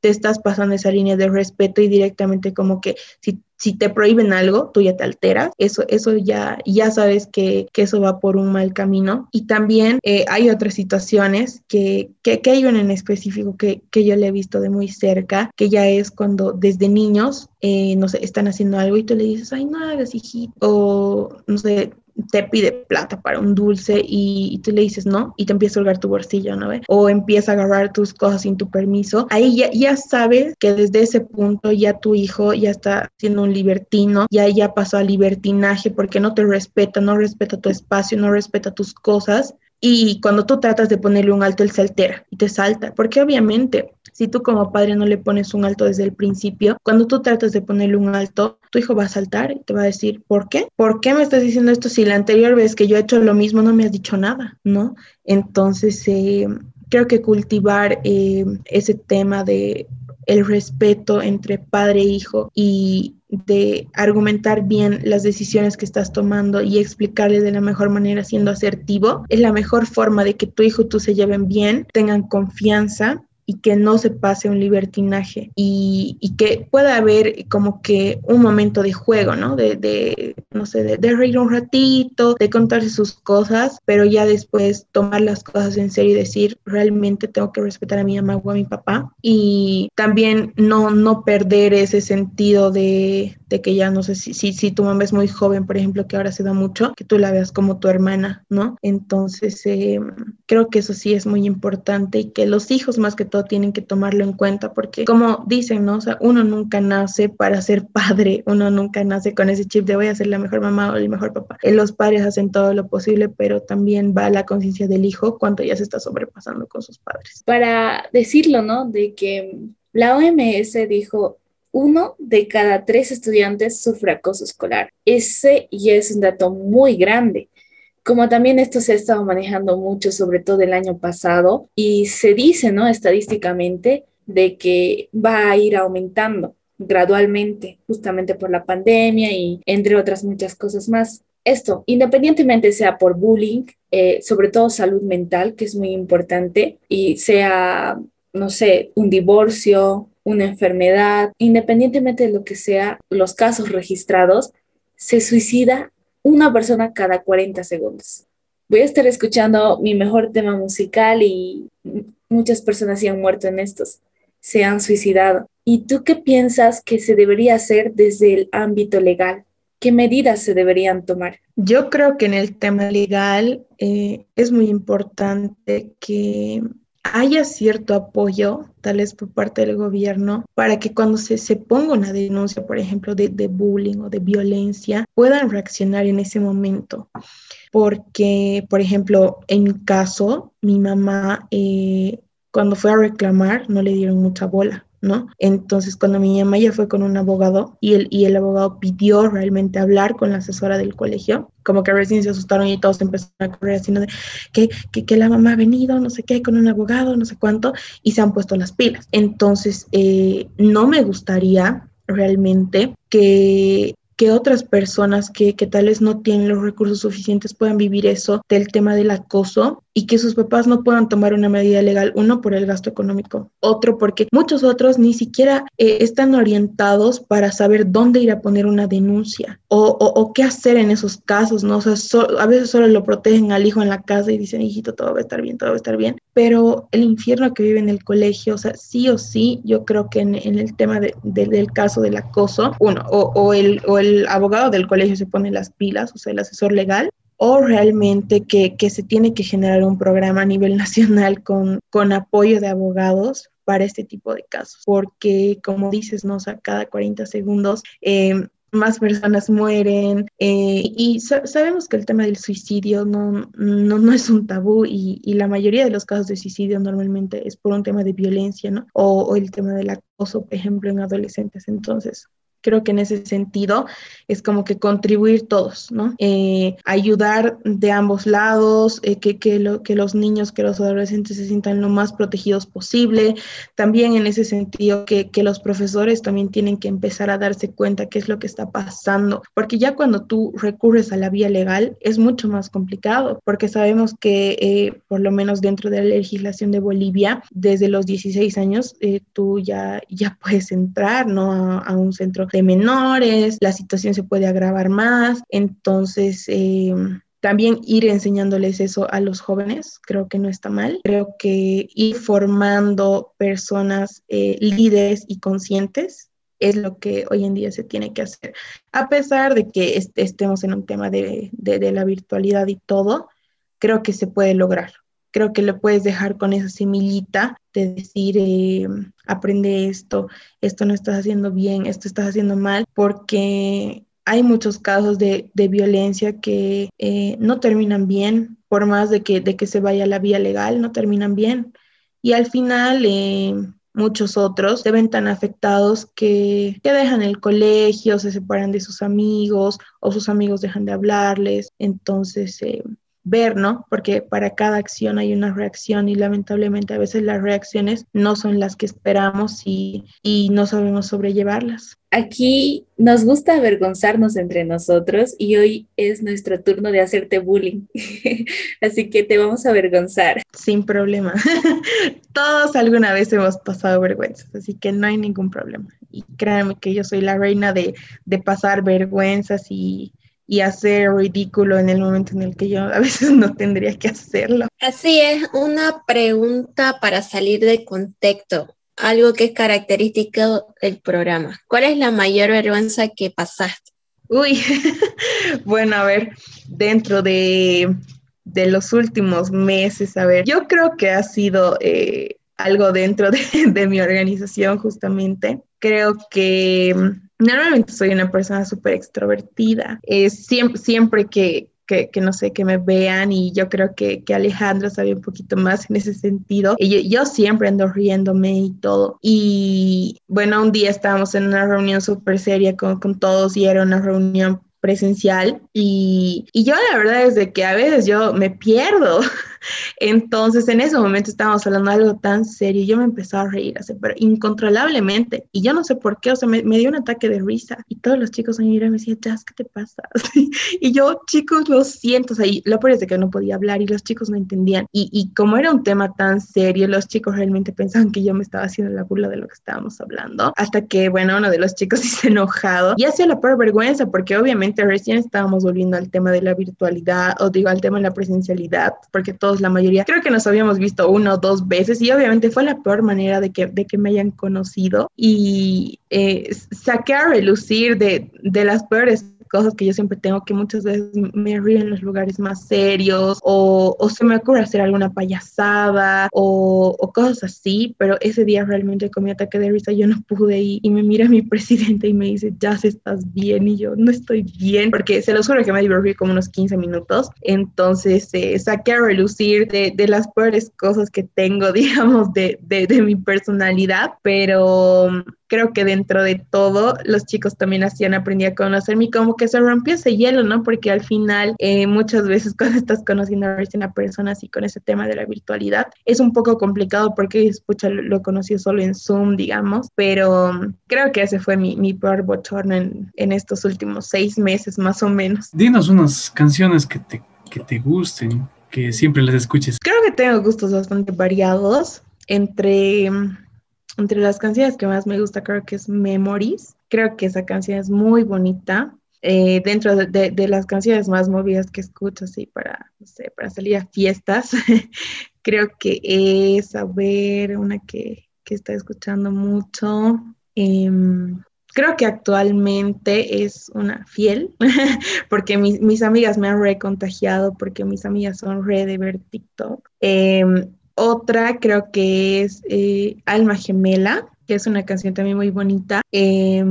te estás pasando esa línea de respeto y directamente como que si, si te prohíben algo, tú ya te alteras, eso, eso ya, ya sabes que, que eso va por un mal camino. Y también eh, hay otras situaciones que, que, que, hay una en específico que, que yo le he visto de muy cerca, que ya es cuando desde niños, eh, no sé, están haciendo algo y tú le dices, ay, no hagas, hijito, o no sé, te pide plata para un dulce y, tú le dices no y te empieza a holgar tu bolsillo, ¿no? O empieza a agarrar tus cosas sin tu permiso. Ahí ya, ya sabes que desde ese punto ya tu hijo ya está siendo un libertino, ya, ya pasó al libertinaje porque no te respeta, no respeta tu espacio, no respeta tus cosas. Y cuando tú tratas de ponerle un alto, él se altera y te salta, porque obviamente si tú como padre no le pones un alto desde el principio, cuando tú tratas de ponerle un alto, tu hijo va a saltar y te va a decir, ¿por qué? ¿Por qué me estás diciendo esto si la anterior vez que yo he hecho lo mismo no me has dicho nada? ¿No? Entonces, eh, creo que cultivar eh, ese tema de el respeto entre padre e hijo y de argumentar bien las decisiones que estás tomando y explicarle de la mejor manera siendo asertivo, es la mejor forma de que tu hijo y tú se lleven bien, tengan confianza y que no se pase un libertinaje y, y, que pueda haber como que un momento de juego, ¿no? De, de no sé, de, reír un ratito, de contarse sus cosas, pero ya después tomar las cosas en serio y decir, realmente tengo que respetar a mi mamá o a mi papá y también no, no perder ese sentido de, de que ya no sé si, si, si, tu mamá es muy joven, por ejemplo, que ahora se da mucho, que tú la veas como tu hermana, ¿no? Entonces, eh, creo que eso sí es muy importante y que los hijos más que todo tienen que tomarlo en cuenta porque como dicen, ¿no? O uno nunca nace para ser padre, uno nunca nace con ese chip de voy a ser la mejor mamá o el mejor papá. Eh, los padres hacen todo lo posible, pero también va la conciencia del hijo cuando ya se está sobrepasando con sus padres. Para decirlo, ¿no? De que la OMS dijo, uno de cada tres estudiantes sufre acoso escolar. Ese ya es un dato muy grande como también esto se ha estado manejando mucho, sobre todo el año pasado, y se dice, ¿no? Estadísticamente, de que va a ir aumentando gradualmente, justamente por la pandemia y entre otras muchas cosas más. Esto, independientemente sea por bullying, eh, sobre todo salud mental, que es muy importante, y sea, no sé, un divorcio, una enfermedad, independientemente de lo que sea, los casos registrados, se suicida una persona cada 40 segundos. Voy a estar escuchando mi mejor tema musical y muchas personas se han muerto en estos, se han suicidado. ¿Y tú qué piensas que se debería hacer desde el ámbito legal? ¿Qué medidas se deberían tomar? Yo creo que en el tema legal eh, es muy importante que haya cierto apoyo, tal vez por parte del gobierno, para que cuando se, se ponga una denuncia, por ejemplo, de, de, bullying o de violencia, puedan reaccionar en ese momento. Porque, por ejemplo, en mi caso, mi mamá, eh, cuando fue a reclamar, no le dieron mucha bola. ¿No? Entonces, cuando mi mamá ya fue con un abogado y el, y el abogado pidió realmente hablar con la asesora del colegio, como que recién se asustaron y todos empezaron a correr haciendo de que, que, que, la mamá ha venido, no sé qué, con un abogado, no sé cuánto, y se han puesto las pilas. Entonces, eh, no me gustaría realmente que que otras personas que, que tal no tienen los recursos suficientes puedan vivir eso del tema del acoso y que sus papás no puedan tomar una medida legal, uno por el gasto económico, otro porque muchos otros ni siquiera eh, están orientados para saber dónde ir a poner una denuncia o, o, qué hacer en esos casos, ¿no? O sea, a veces solo lo protegen al hijo en la casa y dicen, hijito, todo va a estar bien, todo va a estar bien, pero el infierno que vive en el colegio, o sea, sí o sí, yo creo que en, en el tema de, de, del caso del acoso, uno, o, o, el, o el abogado del colegio se pone las pilas, o sea, el asesor legal, o realmente que, que, se tiene que generar un programa a nivel nacional con, con apoyo de abogados para este tipo de casos, porque como dices, ¿no? O sea, cada 40 segundos eh, más personas mueren eh, y sa sabemos que el tema del suicidio no, no, no es un tabú y, y, la mayoría de los casos de suicidio normalmente es por un tema de violencia, ¿no? O el tema del acoso, por ejemplo, en adolescentes. Entonces, Creo que en ese sentido es como que contribuir todos, ¿no? Eh, ayudar de ambos lados, eh, que, que, lo, que los niños, que los adolescentes se sientan lo más protegidos posible. También en ese sentido que, que los profesores también tienen que empezar a darse cuenta qué es lo que está pasando, porque ya cuando tú recurres a la vía legal es mucho más complicado, porque sabemos que eh, por lo menos dentro de la legislación de Bolivia, desde los 16 años, tú ya, ya puedes entrar, ¿no? A, a un centro de menores, la situación se puede agravar más, entonces... Eh, también ir enseñándoles eso a los jóvenes, creo que no está mal. Creo que ir formando personas eh, líderes y conscientes es lo que hoy en día se tiene que hacer. A pesar de que estemos en un tema de, de, la virtualidad y todo, creo que se puede lograr. Creo que le puedes dejar con esa semillita de decir, eh, aprende esto, esto no estás haciendo bien, esto estás haciendo mal, porque hay muchos casos de, violencia que eh, no terminan bien, por más de que, de que se vaya la vía legal, no terminan bien. Y al final, eh, muchos otros se ven tan afectados que, que, dejan el colegio, se separan de sus amigos o sus amigos dejan de hablarles. Entonces, ver, ¿no? Porque para cada acción hay una reacción y lamentablemente a veces las reacciones no son las que esperamos y, y no sabemos sobrellevarlas. Aquí nos gusta avergonzarnos entre nosotros y hoy es nuestro turno de hacerte bullying. Así que te vamos a avergonzar. Sin problema. Todos alguna vez hemos pasado vergüenzas, así que no hay ningún problema. Y créanme que yo soy la reina de, de pasar vergüenzas y, y hacer ridículo en el momento en el que yo a veces no tendría que hacerlo. Así es, una pregunta para salir de contexto, algo que es característico del programa. ¿Cuál es la mayor vergüenza que pasaste? Uy, bueno, a ver, dentro de, de, los últimos meses, a ver, yo creo que ha sido eh, algo dentro de, de mi organización justamente. Creo que Normalmente soy una persona súper extrovertida. Es siempre, siempre que, que, no sé, que me vean y yo creo que, que Alejandro sabe un poquito más en ese sentido. Y yo, siempre ando riéndome y todo. Y bueno, un día estábamos en una reunión súper seria con, con todos y era una reunión presencial y, y, yo la verdad es de que a veces yo me pierdo Entonces, en ese momento estábamos hablando de algo tan serio y yo me empezaba a reír, así, pero incontrolablemente. Y yo no sé por qué, o sea, me, dio un ataque de risa. Y todos los chicos me miraban y me decían, Jazz, ¿qué te pasa? y yo, chicos, lo siento. O sea, y lo peor es de que no podía hablar y los chicos no entendían. Y, y como era un tema tan serio, los chicos realmente pensaban que yo me estaba haciendo la burla de lo que estábamos hablando. Hasta que, bueno, uno de los chicos se enojado y hacía la peor vergüenza porque obviamente recién estábamos volviendo al tema de la virtualidad o digo al tema de la presencialidad, porque todo la mayoría, creo que nos habíamos visto uno o dos veces y obviamente fue la peor manera de que, de que me hayan conocido y eh, saqué a relucir de, de las peores cosas que yo siempre tengo, que muchas veces me río en los lugares más serios o, o se me ocurre hacer alguna payasada o, o, cosas así, pero ese día realmente con mi ataque de risa yo no pude y, y me mira mi presidente y me dice, ya estás bien y yo no estoy bien, porque se lo juro que me divertí como unos 15 minutos, entonces eh, saqué a relucir de, de, las peores cosas que tengo, digamos, de, de, de mi personalidad, pero creo que dentro de todo los chicos también hacían, aprendí a conocerme y como que se rompió ese hielo, ¿no? Porque al final eh, muchas veces cuando estás conociendo a una persona así con ese tema de la virtualidad es un poco complicado porque, escucha, lo, lo conocí solo en Zoom, digamos, pero um, creo que ese fue mi, mi peor bochorno en, en, estos últimos seis meses más o menos. Dinos unas canciones que te, que te gusten, que siempre las escuches. Creo que tengo gustos bastante variados entre entre las canciones que más me gusta, creo que es Memories. Creo que esa canción es muy bonita. Eh, dentro de, las canciones más movidas que escucho, así para, para salir a fiestas, creo que es, a una que, que está escuchando mucho. Eh, creo que actualmente es una fiel, porque mis, mis, amigas me han recontagiado, porque mis amigas son re de ver TikTok. Eh, otra creo que es eh, Alma Gemela, que es una canción también muy bonita. Eh,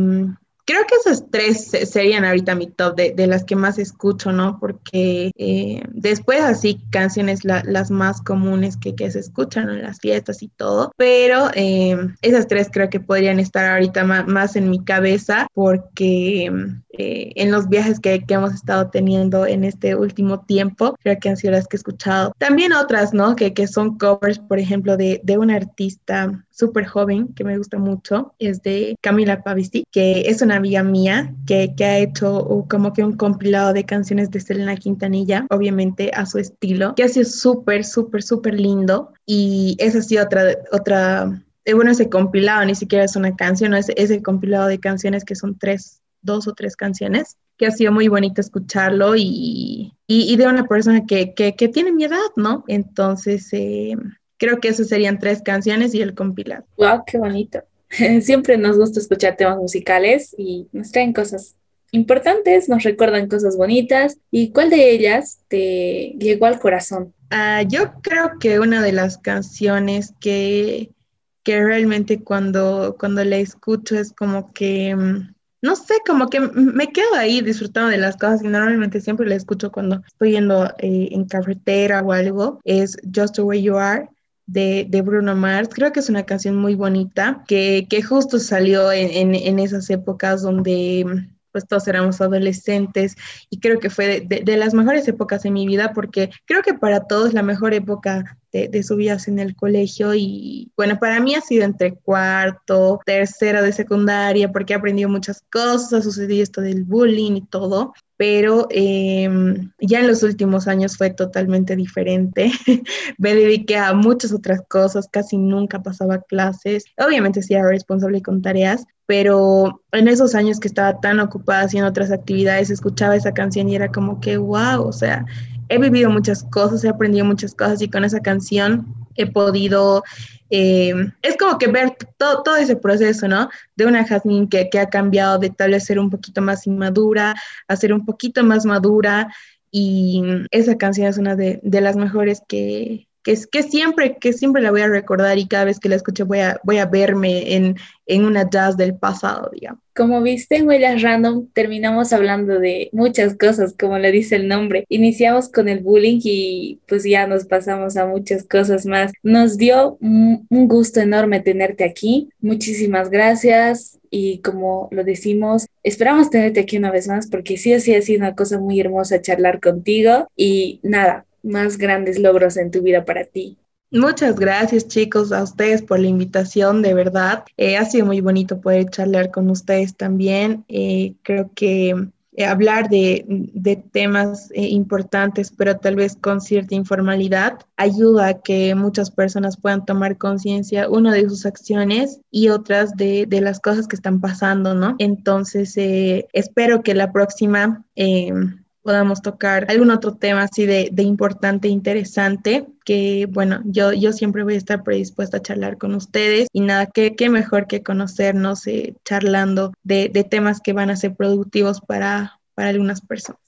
creo que esas tres serían ahorita mi top de, de las que más escucho, ¿no? Porque eh, después así canciones las más comunes que, que, se escuchan en las fiestas y todo, pero eh, esas tres creo que podrían estar ahorita más, en mi cabeza porque eh, en los viajes que, que, hemos estado teniendo en este último tiempo, creo que han sido las que he escuchado. También otras, ¿no? Que, que son covers, por ejemplo, de, de una artista súper joven que me gusta mucho, es de Camila Pavisi, que es una amiga mía que, que ha hecho como que un compilado de canciones de Selena Quintanilla, obviamente a su estilo, que ha sido súper, súper, súper lindo. Y esa ha sido otra, otra eh, bueno, ese compilado ni siquiera es una canción, es ese compilado de canciones que son tres dos o tres canciones, que ha sido muy bonito escucharlo y, y, de una persona que, que, que, tiene mi edad, ¿no? Entonces, eh, creo que esas serían tres canciones y el compilado. ¡Wow! ¡Qué bonito! Siempre nos gusta escuchar temas musicales y nos traen cosas importantes, nos recuerdan cosas bonitas. ¿Y cuál de ellas te llegó al corazón? Uh, yo creo que una de las canciones que, que realmente cuando, cuando la escucho es como que mm, no sé, como que me quedo ahí disfrutando de las cosas y normalmente siempre la escucho cuando estoy yendo eh, en carretera o algo, es Just the Way You Are. De, de, Bruno Mars. Creo que es una canción muy bonita que, que justo salió en, en, esas épocas donde pues todos éramos adolescentes y creo que fue de, de, las mejores épocas de mi vida porque creo que para todos la mejor época de, de, su vida en el colegio y bueno, para mí ha sido entre cuarto, tercero de secundaria porque he aprendido muchas cosas, ha sucedido esto del bullying y todo, pero eh, ya en los últimos años fue totalmente diferente. Me dediqué a muchas otras cosas, casi nunca pasaba clases, obviamente sí era responsable con tareas, pero en esos años que estaba tan ocupada haciendo otras actividades, escuchaba esa canción y era como que, wow, o sea, he vivido muchas cosas, he aprendido muchas cosas y con esa canción he podido, eh, es como que ver todo, todo ese proceso, ¿no? De una Jasmine que, que ha cambiado de tal vez ser un poquito más inmadura a ser un poquito más madura y esa canción es una de, de las mejores que, que, que, siempre, que siempre la voy a recordar y cada vez que la escuche voy a, voy a verme en, en una jazz del pasado, digamos. Como viste en Huellas Random, terminamos hablando de muchas cosas, como le dice el nombre. Iniciamos con el bullying y pues ya nos pasamos a muchas cosas más. Nos dio un gusto enorme tenerte aquí. Muchísimas gracias y como lo decimos, esperamos tenerte aquí una vez más porque sí sí ha sido una cosa muy hermosa charlar contigo y nada, más grandes logros en tu vida para ti. Muchas gracias chicos a ustedes por la invitación, de verdad. Eh, ha sido muy bonito poder charlar con ustedes también. Eh, creo que eh, hablar de, de temas importantes, pero tal vez con cierta informalidad, ayuda a que muchas personas puedan tomar conciencia, una de sus acciones y otras de, de, las cosas que están pasando, ¿no? Entonces, espero que la próxima podamos tocar algún otro tema así de, de importante, interesante, que bueno, yo, yo siempre voy a estar predispuesta a charlar con ustedes y nada, qué, qué mejor que conocernos eh, charlando de, de, temas que van a ser productivos para, para algunas personas.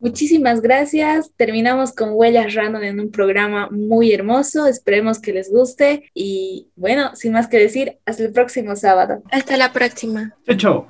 Muchísimas gracias. Terminamos con Huellas Random en un programa muy hermoso. Esperemos que les guste. Y bueno, sin más que decir, hasta el próximo sábado. Hasta la próxima. Chao.